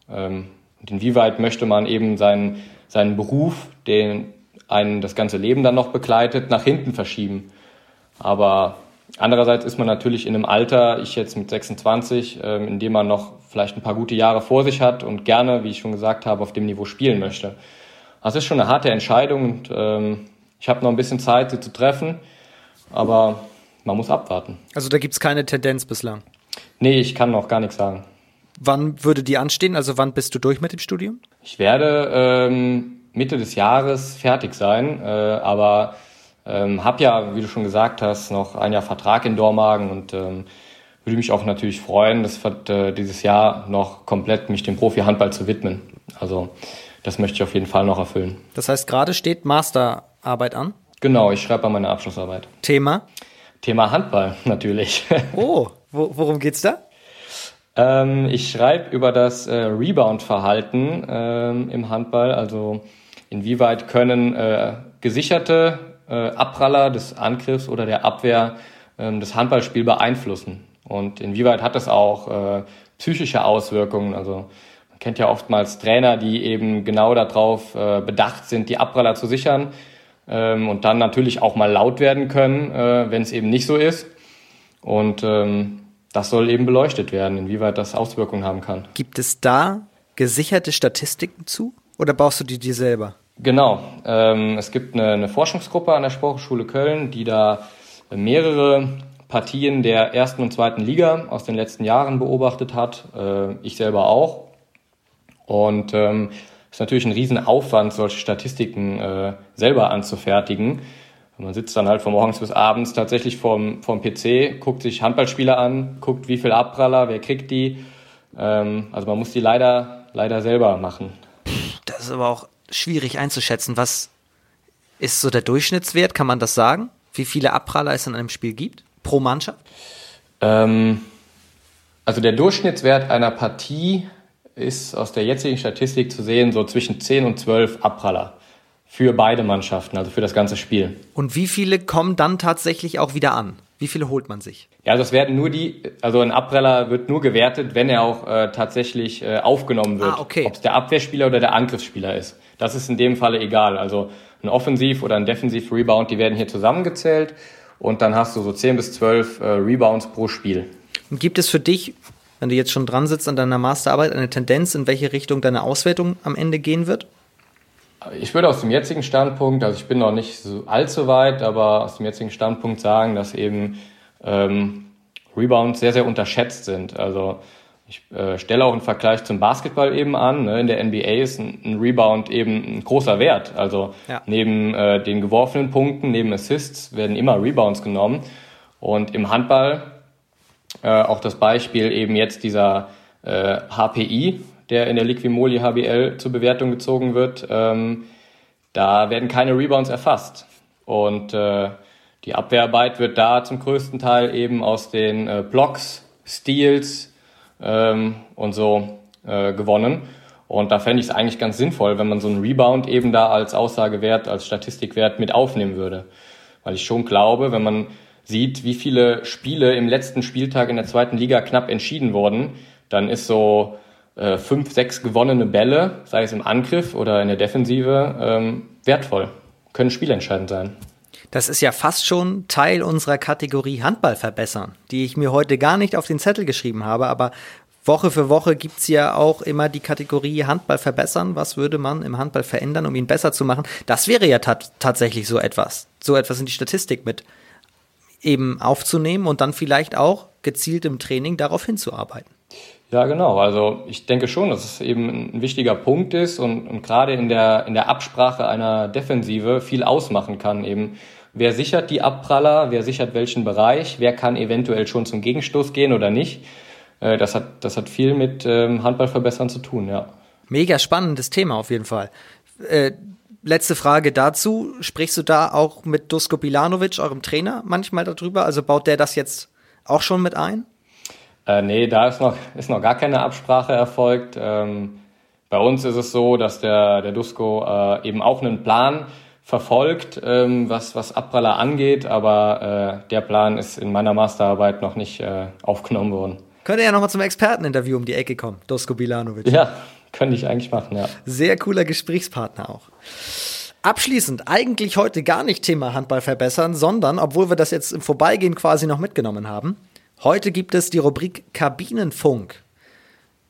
Ähm, und inwieweit möchte man eben seinen, seinen Beruf, den einen das ganze Leben dann noch begleitet, nach hinten verschieben. Aber Andererseits ist man natürlich in einem Alter, ich jetzt mit 26, ähm, in dem man noch vielleicht ein paar gute Jahre vor sich hat und gerne, wie ich schon gesagt habe, auf dem Niveau spielen möchte. Das ist schon eine harte Entscheidung und ähm, ich habe noch ein bisschen Zeit, sie zu treffen, aber man muss abwarten. Also da gibt es keine Tendenz bislang? Nee, ich kann noch gar nichts sagen. Wann würde die anstehen? Also wann bist du durch mit dem Studium? Ich werde ähm, Mitte des Jahres fertig sein, äh, aber ähm, hab ja, wie du schon gesagt hast, noch ein Jahr Vertrag in Dormagen und ähm, würde mich auch natürlich freuen, das äh, dieses Jahr noch komplett mich dem Profi-Handball zu widmen. Also das möchte ich auf jeden Fall noch erfüllen. Das heißt, gerade steht Masterarbeit an? Genau, ich schreibe an meiner Abschlussarbeit. Thema? Thema Handball, natürlich. Oh, wo, worum geht's da? Ähm, ich schreibe über das äh, Rebound-Verhalten ähm, im Handball, also inwieweit können äh, gesicherte äh, Abpraller des Angriffs oder der Abwehr ähm, das Handballspiel beeinflussen. Und inwieweit hat das auch äh, psychische Auswirkungen? Also man kennt ja oftmals Trainer, die eben genau darauf äh, bedacht sind, die Abpraller zu sichern ähm, und dann natürlich auch mal laut werden können, äh, wenn es eben nicht so ist. Und ähm, das soll eben beleuchtet werden, inwieweit das Auswirkungen haben kann. Gibt es da gesicherte Statistiken zu oder baust du die dir selber? Genau. Ähm, es gibt eine, eine Forschungsgruppe an der Sporthochschule Köln, die da mehrere Partien der ersten und zweiten Liga aus den letzten Jahren beobachtet hat. Äh, ich selber auch. Und ähm, ist natürlich ein Riesenaufwand, solche Statistiken äh, selber anzufertigen. Man sitzt dann halt von morgens bis abends tatsächlich vorm, vorm PC, guckt sich Handballspieler an, guckt, wie viel Abpraller, wer kriegt die. Ähm, also man muss die leider, leider selber machen. Das ist aber auch schwierig einzuschätzen. Was ist so der Durchschnittswert? Kann man das sagen? wie viele Abpraller es in einem Spiel gibt? Pro Mannschaft? Ähm, also der Durchschnittswert einer Partie ist aus der jetzigen Statistik zu sehen, so zwischen 10 und 12 Abpraller für beide Mannschaften, also für das ganze Spiel. Und wie viele kommen dann tatsächlich auch wieder an? Wie viele holt man sich? Ja, also es werden nur die, also ein Abpraller wird nur gewertet, wenn er auch äh, tatsächlich äh, aufgenommen wird. Ah, okay. Ob es der Abwehrspieler oder der Angriffsspieler ist. Das ist in dem Falle egal. Also ein Offensiv- oder ein Defensiv-Rebound, die werden hier zusammengezählt und dann hast du so 10 bis 12 äh, Rebounds pro Spiel. Und gibt es für dich, wenn du jetzt schon dran sitzt an deiner Masterarbeit, eine Tendenz, in welche Richtung deine Auswertung am Ende gehen wird? Ich würde aus dem jetzigen Standpunkt, also ich bin noch nicht so allzu weit, aber aus dem jetzigen Standpunkt sagen, dass eben ähm, Rebounds sehr, sehr unterschätzt sind. Also ich äh, stelle auch einen Vergleich zum Basketball eben an. Ne? In der NBA ist ein, ein, Rebound eben ein großer Wert. Also ja. neben äh, den geworfenen Punkten, neben Assists werden immer Rebounds genommen. Und im Handball äh, auch das Beispiel eben jetzt dieser äh, HPI, der in der Liquimoli HBL zur Bewertung gezogen wird, ähm, da werden keine Rebounds erfasst. Und äh, die Abwehrarbeit wird da zum größten Teil eben aus den äh, Blocks, Steals ähm, und so äh, gewonnen. Und da fände ich es eigentlich ganz sinnvoll, wenn man so einen Rebound eben da als Aussagewert, als Statistikwert mit aufnehmen würde. Weil ich schon glaube, wenn man sieht, wie viele Spiele im letzten Spieltag in der zweiten Liga knapp entschieden wurden, dann ist so äh, fünf, sechs gewonnene Bälle, sei es im Angriff oder in der Defensive, ähm, wertvoll, können spielentscheidend sein. Das ist ja fast schon Teil unserer Kategorie Handball verbessern, die ich mir heute gar nicht auf den Zettel geschrieben habe, aber Woche für Woche gibt es ja auch immer die Kategorie Handball verbessern. Was würde man im Handball verändern, um ihn besser zu machen? Das wäre ja tatsächlich so etwas. So etwas in die Statistik mit eben aufzunehmen und dann vielleicht auch gezielt im Training darauf hinzuarbeiten. Ja, genau. Also ich denke schon, dass es eben ein wichtiger Punkt ist und, und gerade in der, in der Absprache einer Defensive viel ausmachen kann. Eben, wer sichert die Abpraller, wer sichert welchen Bereich, wer kann eventuell schon zum Gegenstoß gehen oder nicht. Äh, das, hat, das hat viel mit ähm, Handballverbessern zu tun, ja. Mega spannendes Thema auf jeden Fall. Letzte Frage dazu. Sprichst du da auch mit Dusko Bilanovic, eurem Trainer, manchmal darüber? Also baut der das jetzt auch schon mit ein? Äh, nee, da ist noch, ist noch gar keine Absprache erfolgt. Ähm, bei uns ist es so, dass der, der Dusko äh, eben auch einen Plan verfolgt, ähm, was, was Abpraller angeht, aber äh, der Plan ist in meiner Masterarbeit noch nicht äh, aufgenommen worden. Könnte ja nochmal zum Experteninterview um die Ecke kommen, Dusko Bilanovic. Ja, könnte ich eigentlich machen, ja. Sehr cooler Gesprächspartner auch. Abschließend, eigentlich heute gar nicht Thema Handball verbessern, sondern, obwohl wir das jetzt im Vorbeigehen quasi noch mitgenommen haben, Heute gibt es die Rubrik Kabinenfunk.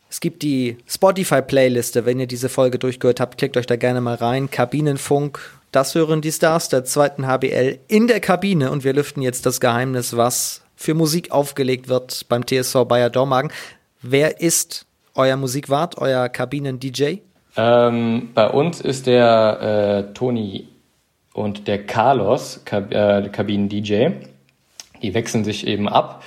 Es gibt die Spotify-Playliste. Wenn ihr diese Folge durchgehört habt, klickt euch da gerne mal rein. Kabinenfunk, das hören die Stars der zweiten HBL in der Kabine. Und wir lüften jetzt das Geheimnis, was für Musik aufgelegt wird beim TSV Bayer Dormagen. Wer ist euer Musikwart, euer Kabinen-DJ? Ähm, bei uns ist der äh, Toni und der Carlos Kab äh, Kabinen-DJ. Die wechseln sich eben ab.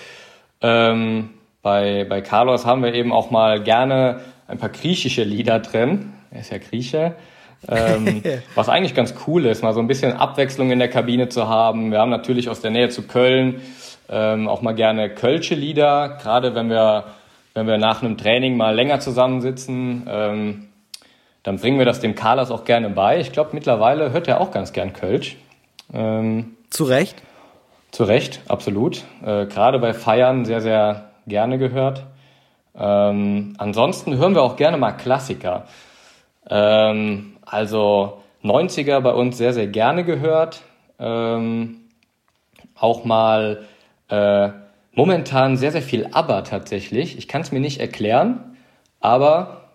Ähm, bei, bei Carlos haben wir eben auch mal gerne ein paar griechische Lieder drin. Er ist ja Grieche. ähm, was eigentlich ganz cool ist, mal so ein bisschen Abwechslung in der Kabine zu haben. Wir haben natürlich aus der Nähe zu Köln ähm, auch mal gerne Kölsche Lieder, gerade wenn wir, wenn wir nach einem Training mal länger zusammensitzen. Ähm, dann bringen wir das dem Carlos auch gerne bei. Ich glaube, mittlerweile hört er auch ganz gern Kölsch. Ähm, Zu Recht? Zu Recht, absolut. Äh, Gerade bei Feiern sehr, sehr gerne gehört. Ähm, ansonsten hören wir auch gerne mal Klassiker. Ähm, also 90er bei uns sehr, sehr gerne gehört. Ähm, auch mal äh, momentan sehr, sehr viel ABBA tatsächlich. Ich kann es mir nicht erklären, aber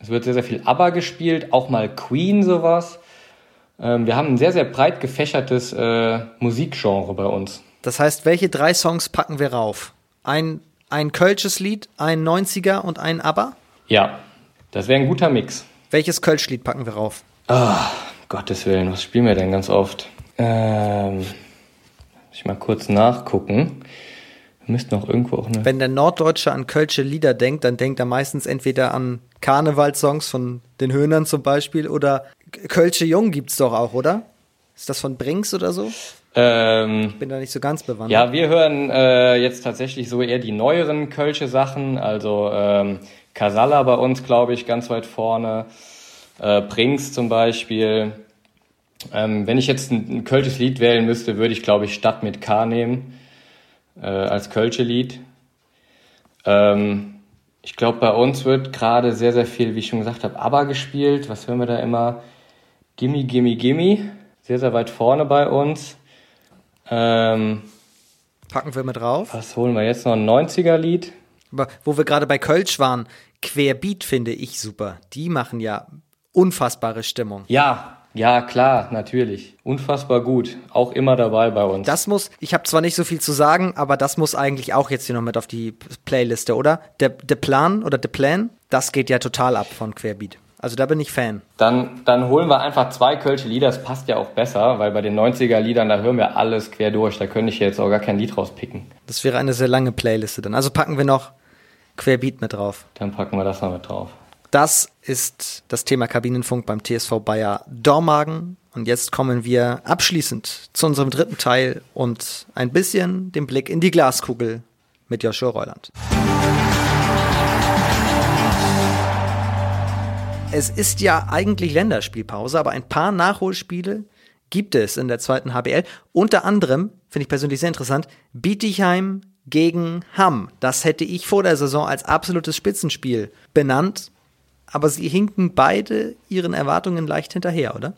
es wird sehr, sehr viel ABBA gespielt, auch mal Queen sowas. Ähm, wir haben ein sehr, sehr breit gefächertes äh, Musikgenre bei uns. Das heißt, welche drei Songs packen wir rauf? Ein, ein Kölsches Lied, ein 90er und ein ABBA? Ja, das wäre ein guter Mix. Welches Kölsch-Lied packen wir rauf? Oh, Gottes Willen, was spielen wir denn ganz oft? Ähm, muss ich mal kurz nachgucken. Müssten auch irgendwo auch eine. Wenn der Norddeutsche an Kölsche Lieder denkt, dann denkt er meistens entweder an Karnevalssongs von den Höhnern zum Beispiel oder Kölsche Jung gibt's doch auch, oder? Ist das von Brinks oder so? Ähm, ich bin da nicht so ganz bewandert. Ja, wir hören äh, jetzt tatsächlich so eher die neueren Kölsche Sachen. Also ähm, Casalla bei uns, glaube ich, ganz weit vorne. Äh, Brinks zum Beispiel. Ähm, wenn ich jetzt ein, ein Kölsches Lied wählen müsste, würde ich, glaube ich, Stadt mit K nehmen. Äh, als Kölsche Lied. Ähm, ich glaube, bei uns wird gerade sehr, sehr viel, wie ich schon gesagt habe, ABBA gespielt. Was hören wir da immer? Gimme, Gimme, Gimme. Sehr, sehr weit vorne bei uns. Ähm, Packen wir mit drauf. Was holen wir jetzt noch? Ein 90er-Lied? Aber wo wir gerade bei Kölsch waren, Querbeat finde ich super. Die machen ja unfassbare Stimmung. Ja, ja, klar, natürlich. Unfassbar gut. Auch immer dabei bei uns. Das muss, ich habe zwar nicht so viel zu sagen, aber das muss eigentlich auch jetzt hier noch mit auf die Playliste, oder? Der, der Plan oder der Plan, das geht ja total ab von Querbeat. Also da bin ich Fan. Dann, dann holen wir einfach zwei Kölsche Lieder, das passt ja auch besser, weil bei den 90er Liedern, da hören wir alles quer durch, da könnte ich jetzt auch gar kein Lied rauspicken. Das wäre eine sehr lange Playliste dann. Also packen wir noch Querbeat mit drauf. Dann packen wir das noch mit drauf. Das ist das Thema Kabinenfunk beim TSV Bayer Dormagen. Und jetzt kommen wir abschließend zu unserem dritten Teil und ein bisschen den Blick in die Glaskugel mit Joshua Reuland. Es ist ja eigentlich Länderspielpause, aber ein paar Nachholspiele gibt es in der zweiten HBL. Unter anderem, finde ich persönlich sehr interessant, Bietigheim gegen Hamm. Das hätte ich vor der Saison als absolutes Spitzenspiel benannt. Aber sie hinken beide ihren Erwartungen leicht hinterher, oder?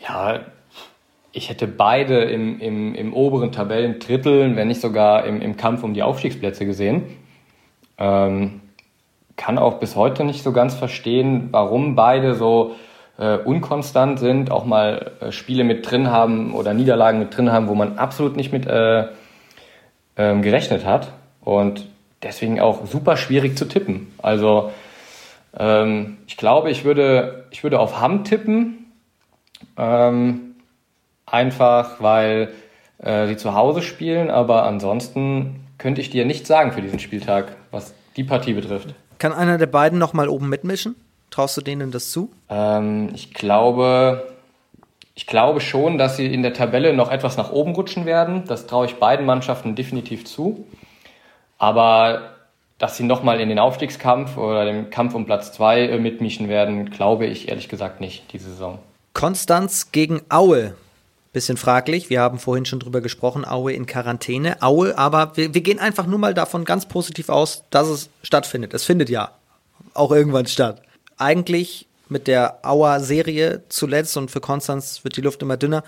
Ja, ich hätte beide im, im, im oberen Tabellendrittel, wenn nicht sogar im, im Kampf um die Aufstiegsplätze gesehen. Ähm, kann auch bis heute nicht so ganz verstehen, warum beide so äh, unkonstant sind, auch mal äh, Spiele mit drin haben oder Niederlagen mit drin haben, wo man absolut nicht mit äh, ähm, gerechnet hat und deswegen auch super schwierig zu tippen. Also ähm, ich glaube, ich würde, ich würde auf Hamm tippen, ähm, einfach weil äh, sie zu Hause spielen, aber ansonsten könnte ich dir nichts sagen für diesen Spieltag, was die Partie betrifft. Kann einer der beiden nochmal oben mitmischen? Traust du denen das zu? Ähm, ich glaube, ich glaube schon, dass sie in der Tabelle noch etwas nach oben rutschen werden. Das traue ich beiden Mannschaften definitiv zu. Aber dass sie nochmal in den Aufstiegskampf oder den Kampf um Platz 2 äh, mitmischen werden, glaube ich ehrlich gesagt nicht, diese Saison. Konstanz gegen Aue. Bisschen fraglich. Wir haben vorhin schon drüber gesprochen. Aue in Quarantäne. Aue, aber wir, wir gehen einfach nur mal davon ganz positiv aus, dass es stattfindet. Es findet ja auch irgendwann statt. Eigentlich mit der Auer-Serie zuletzt und für Konstanz wird die Luft immer dünner.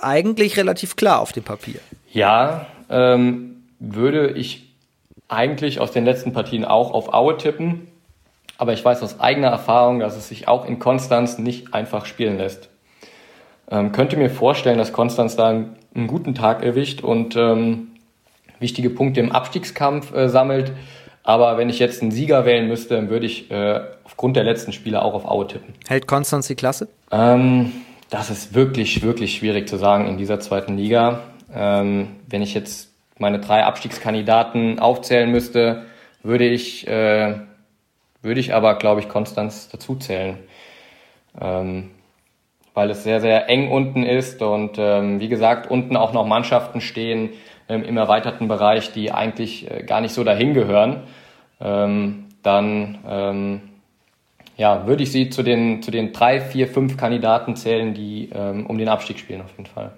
Eigentlich relativ klar auf dem Papier. Ja, ähm, würde ich eigentlich aus den letzten Partien auch auf Aue tippen. Aber ich weiß aus eigener Erfahrung, dass es sich auch in Konstanz nicht einfach spielen lässt. Ähm, könnte mir vorstellen, dass Konstanz da einen, einen guten Tag erwischt und ähm, wichtige Punkte im Abstiegskampf äh, sammelt. Aber wenn ich jetzt einen Sieger wählen müsste, dann würde ich äh, aufgrund der letzten Spiele auch auf Aue tippen. Hält Konstanz die Klasse? Ähm, das ist wirklich, wirklich schwierig zu sagen in dieser zweiten Liga. Ähm, wenn ich jetzt meine drei Abstiegskandidaten aufzählen müsste, würde ich, äh, würde ich aber, glaube ich, Konstanz dazuzählen. Ähm, weil es sehr, sehr eng unten ist und ähm, wie gesagt, unten auch noch Mannschaften stehen ähm, im erweiterten Bereich, die eigentlich äh, gar nicht so dahin gehören. Ähm, dann ähm, ja, würde ich sie zu den, zu den drei, vier, fünf Kandidaten zählen, die ähm, um den Abstieg spielen auf jeden Fall.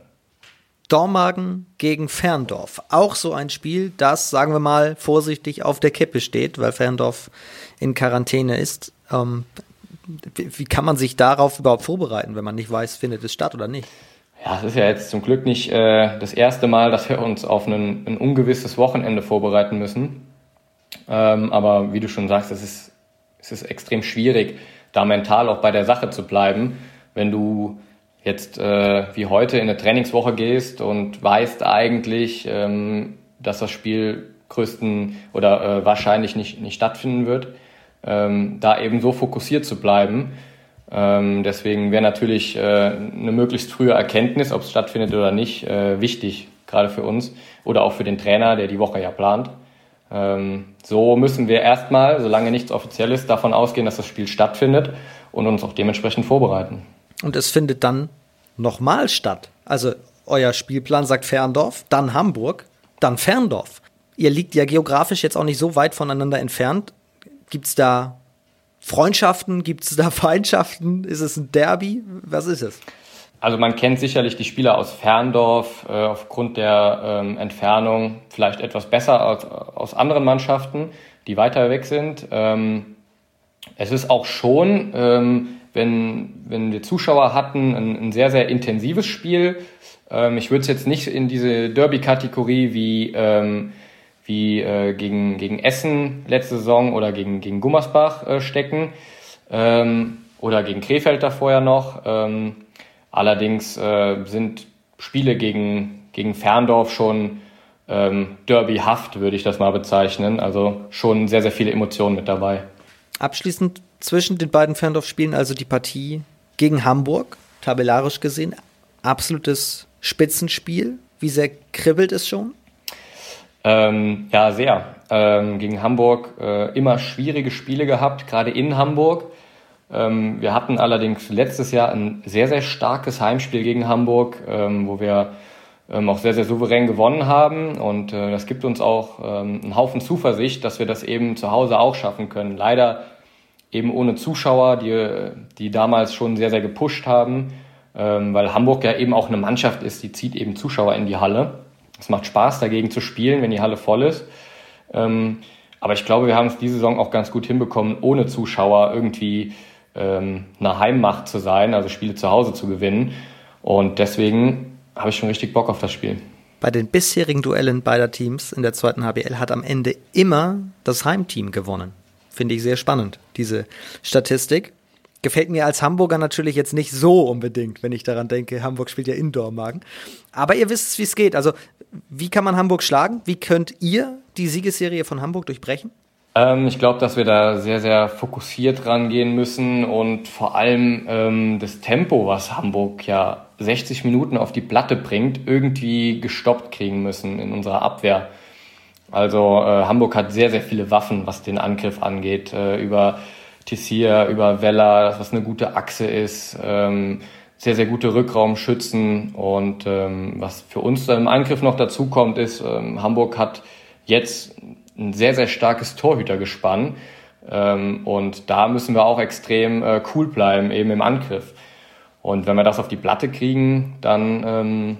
Dormagen gegen Ferndorf. Auch so ein Spiel, das, sagen wir mal, vorsichtig auf der Kippe steht, weil Ferndorf in Quarantäne ist. Ähm, wie kann man sich darauf überhaupt vorbereiten, wenn man nicht weiß, findet es statt oder nicht? Ja, es ist ja jetzt zum Glück nicht äh, das erste Mal, dass wir uns auf ein, ein ungewisses Wochenende vorbereiten müssen. Ähm, aber wie du schon sagst, es ist, es ist extrem schwierig, da mental auch bei der Sache zu bleiben, wenn du jetzt äh, wie heute in eine Trainingswoche gehst und weißt eigentlich, ähm, dass das Spiel größten oder äh, wahrscheinlich nicht, nicht stattfinden wird ähm, da eben so fokussiert zu bleiben. Ähm, deswegen wäre natürlich äh, eine möglichst frühe Erkenntnis, ob es stattfindet oder nicht, äh, wichtig, gerade für uns oder auch für den Trainer, der die Woche ja plant. Ähm, so müssen wir erstmal, solange nichts offiziell ist, davon ausgehen, dass das Spiel stattfindet und uns auch dementsprechend vorbereiten. Und es findet dann nochmal statt. Also euer Spielplan sagt Ferndorf, dann Hamburg, dann Ferndorf. Ihr liegt ja geografisch jetzt auch nicht so weit voneinander entfernt. Gibt es da Freundschaften? Gibt es da Feindschaften? Ist es ein Derby? Was ist es? Also man kennt sicherlich die Spieler aus Ferndorf äh, aufgrund der ähm, Entfernung vielleicht etwas besser als aus anderen Mannschaften, die weiter weg sind. Ähm, es ist auch schon, ähm, wenn, wenn wir Zuschauer hatten, ein, ein sehr, sehr intensives Spiel. Ähm, ich würde es jetzt nicht in diese Derby-Kategorie wie, ähm, wie äh, gegen, gegen Essen letzte Saison oder gegen, gegen Gummersbach äh, stecken ähm, oder gegen Krefeld da vorher noch. Ähm, allerdings äh, sind Spiele gegen, gegen Ferndorf schon ähm, derbyhaft, würde ich das mal bezeichnen. Also schon sehr, sehr viele Emotionen mit dabei. Abschließend zwischen den beiden Ferndorf-Spielen also die Partie gegen Hamburg, tabellarisch gesehen, absolutes Spitzenspiel. Wie sehr kribbelt es schon? Ähm, ja, sehr. Ähm, gegen Hamburg äh, immer schwierige Spiele gehabt, gerade in Hamburg. Ähm, wir hatten allerdings letztes Jahr ein sehr, sehr starkes Heimspiel gegen Hamburg, ähm, wo wir ähm, auch sehr, sehr souverän gewonnen haben. Und äh, das gibt uns auch ähm, einen Haufen Zuversicht, dass wir das eben zu Hause auch schaffen können. Leider eben ohne Zuschauer, die, die damals schon sehr, sehr gepusht haben, ähm, weil Hamburg ja eben auch eine Mannschaft ist, die zieht eben Zuschauer in die Halle. Es macht Spaß, dagegen zu spielen, wenn die Halle voll ist. Ähm, aber ich glaube, wir haben es diese Saison auch ganz gut hinbekommen, ohne Zuschauer irgendwie ähm, eine Heimmacht zu sein, also Spiele zu Hause zu gewinnen. Und deswegen habe ich schon richtig Bock auf das Spiel. Bei den bisherigen Duellen beider Teams in der zweiten HBL hat am Ende immer das Heimteam gewonnen. Finde ich sehr spannend, diese Statistik. Gefällt mir als Hamburger natürlich jetzt nicht so unbedingt, wenn ich daran denke, Hamburg spielt ja Indoor-Magen. Aber ihr wisst, wie es geht. Also, wie kann man Hamburg schlagen? Wie könnt ihr die Siegesserie von Hamburg durchbrechen? Ähm, ich glaube, dass wir da sehr, sehr fokussiert rangehen müssen und vor allem ähm, das Tempo, was Hamburg ja 60 Minuten auf die Platte bringt, irgendwie gestoppt kriegen müssen in unserer Abwehr. Also äh, Hamburg hat sehr, sehr viele Waffen, was den Angriff angeht. Äh, über Tissier, über Vella, was eine gute Achse ist. Ähm, sehr, sehr gute Rückraumschützen. Und ähm, was für uns im Angriff noch dazu kommt, ist, ähm, Hamburg hat jetzt ein sehr, sehr starkes Torhütergespann. Ähm, und da müssen wir auch extrem äh, cool bleiben, eben im Angriff. Und wenn wir das auf die Platte kriegen, dann ähm,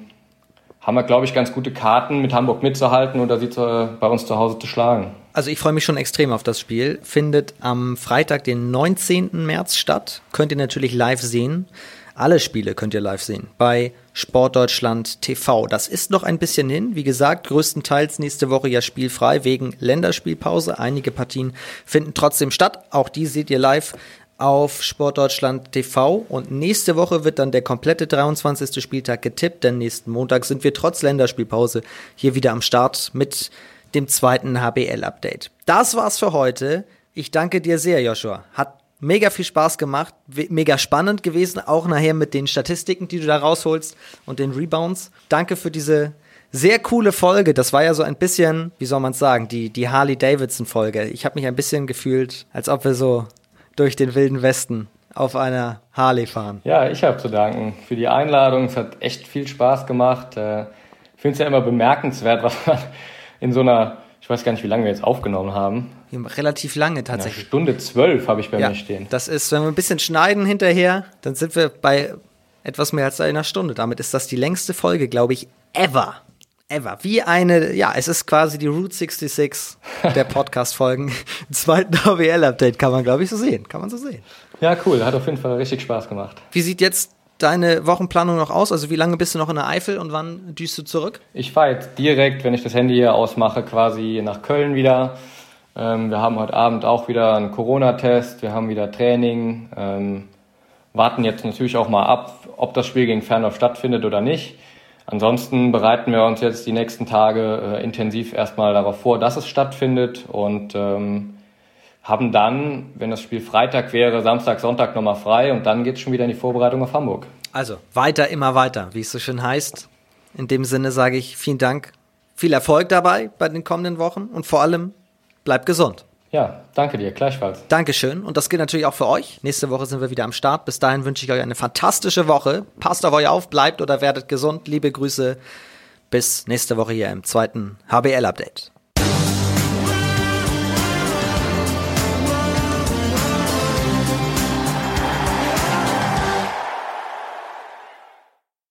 haben wir, glaube ich, ganz gute Karten, mit Hamburg mitzuhalten oder sie zu, bei uns zu Hause zu schlagen. Also ich freue mich schon extrem auf das Spiel. Findet am Freitag, den 19. März statt. Könnt ihr natürlich live sehen. Alle Spiele könnt ihr live sehen bei Sportdeutschland TV. Das ist noch ein bisschen hin. Wie gesagt, größtenteils nächste Woche ja spielfrei wegen Länderspielpause. Einige Partien finden trotzdem statt. Auch die seht ihr live auf Sportdeutschland TV und nächste Woche wird dann der komplette 23. Spieltag getippt, denn nächsten Montag sind wir trotz Länderspielpause hier wieder am Start mit dem zweiten HBL-Update. Das war's für heute. Ich danke dir sehr, Joshua. Hat mega viel Spaß gemacht, mega spannend gewesen, auch nachher mit den Statistiken, die du da rausholst und den Rebounds. Danke für diese sehr coole Folge. Das war ja so ein bisschen, wie soll man es sagen, die, die Harley-Davidson-Folge. Ich habe mich ein bisschen gefühlt, als ob wir so durch den wilden Westen auf einer Harley fahren. Ja, ich habe zu danken für die Einladung. Es hat echt viel Spaß gemacht. Äh, ich finde es ja immer bemerkenswert, was man in so einer, ich weiß gar nicht, wie lange wir jetzt aufgenommen haben. Relativ lange tatsächlich. Eine Stunde zwölf habe ich bei ja, mir stehen. Das ist, wenn wir ein bisschen schneiden hinterher, dann sind wir bei etwas mehr als einer Stunde. Damit ist das die längste Folge, glaube ich, ever ever. Wie eine, ja, es ist quasi die Route 66 der Podcast-Folgen. zweiten AWL-Update kann man, glaube ich, so sehen. Kann man so sehen. Ja, cool. Hat auf jeden Fall richtig Spaß gemacht. Wie sieht jetzt deine Wochenplanung noch aus? Also wie lange bist du noch in der Eifel und wann düst du zurück? Ich fahre jetzt direkt, wenn ich das Handy hier ausmache, quasi nach Köln wieder. Ähm, wir haben heute Abend auch wieder einen Corona-Test, wir haben wieder Training, ähm, warten jetzt natürlich auch mal ab, ob das Spiel gegen Fernhof stattfindet oder nicht. Ansonsten bereiten wir uns jetzt die nächsten Tage äh, intensiv erstmal darauf vor, dass es stattfindet und ähm, haben dann, wenn das Spiel Freitag wäre, Samstag, Sonntag nochmal frei und dann geht es schon wieder in die Vorbereitung auf Hamburg. Also weiter, immer weiter, wie es so schön heißt. In dem Sinne sage ich vielen Dank, viel Erfolg dabei bei den kommenden Wochen und vor allem bleib gesund. Ja, danke dir, gleichfalls. Dankeschön. Und das gilt natürlich auch für euch. Nächste Woche sind wir wieder am Start. Bis dahin wünsche ich euch eine fantastische Woche. Passt auf euch auf, bleibt oder werdet gesund. Liebe Grüße. Bis nächste Woche hier im zweiten HBL-Update.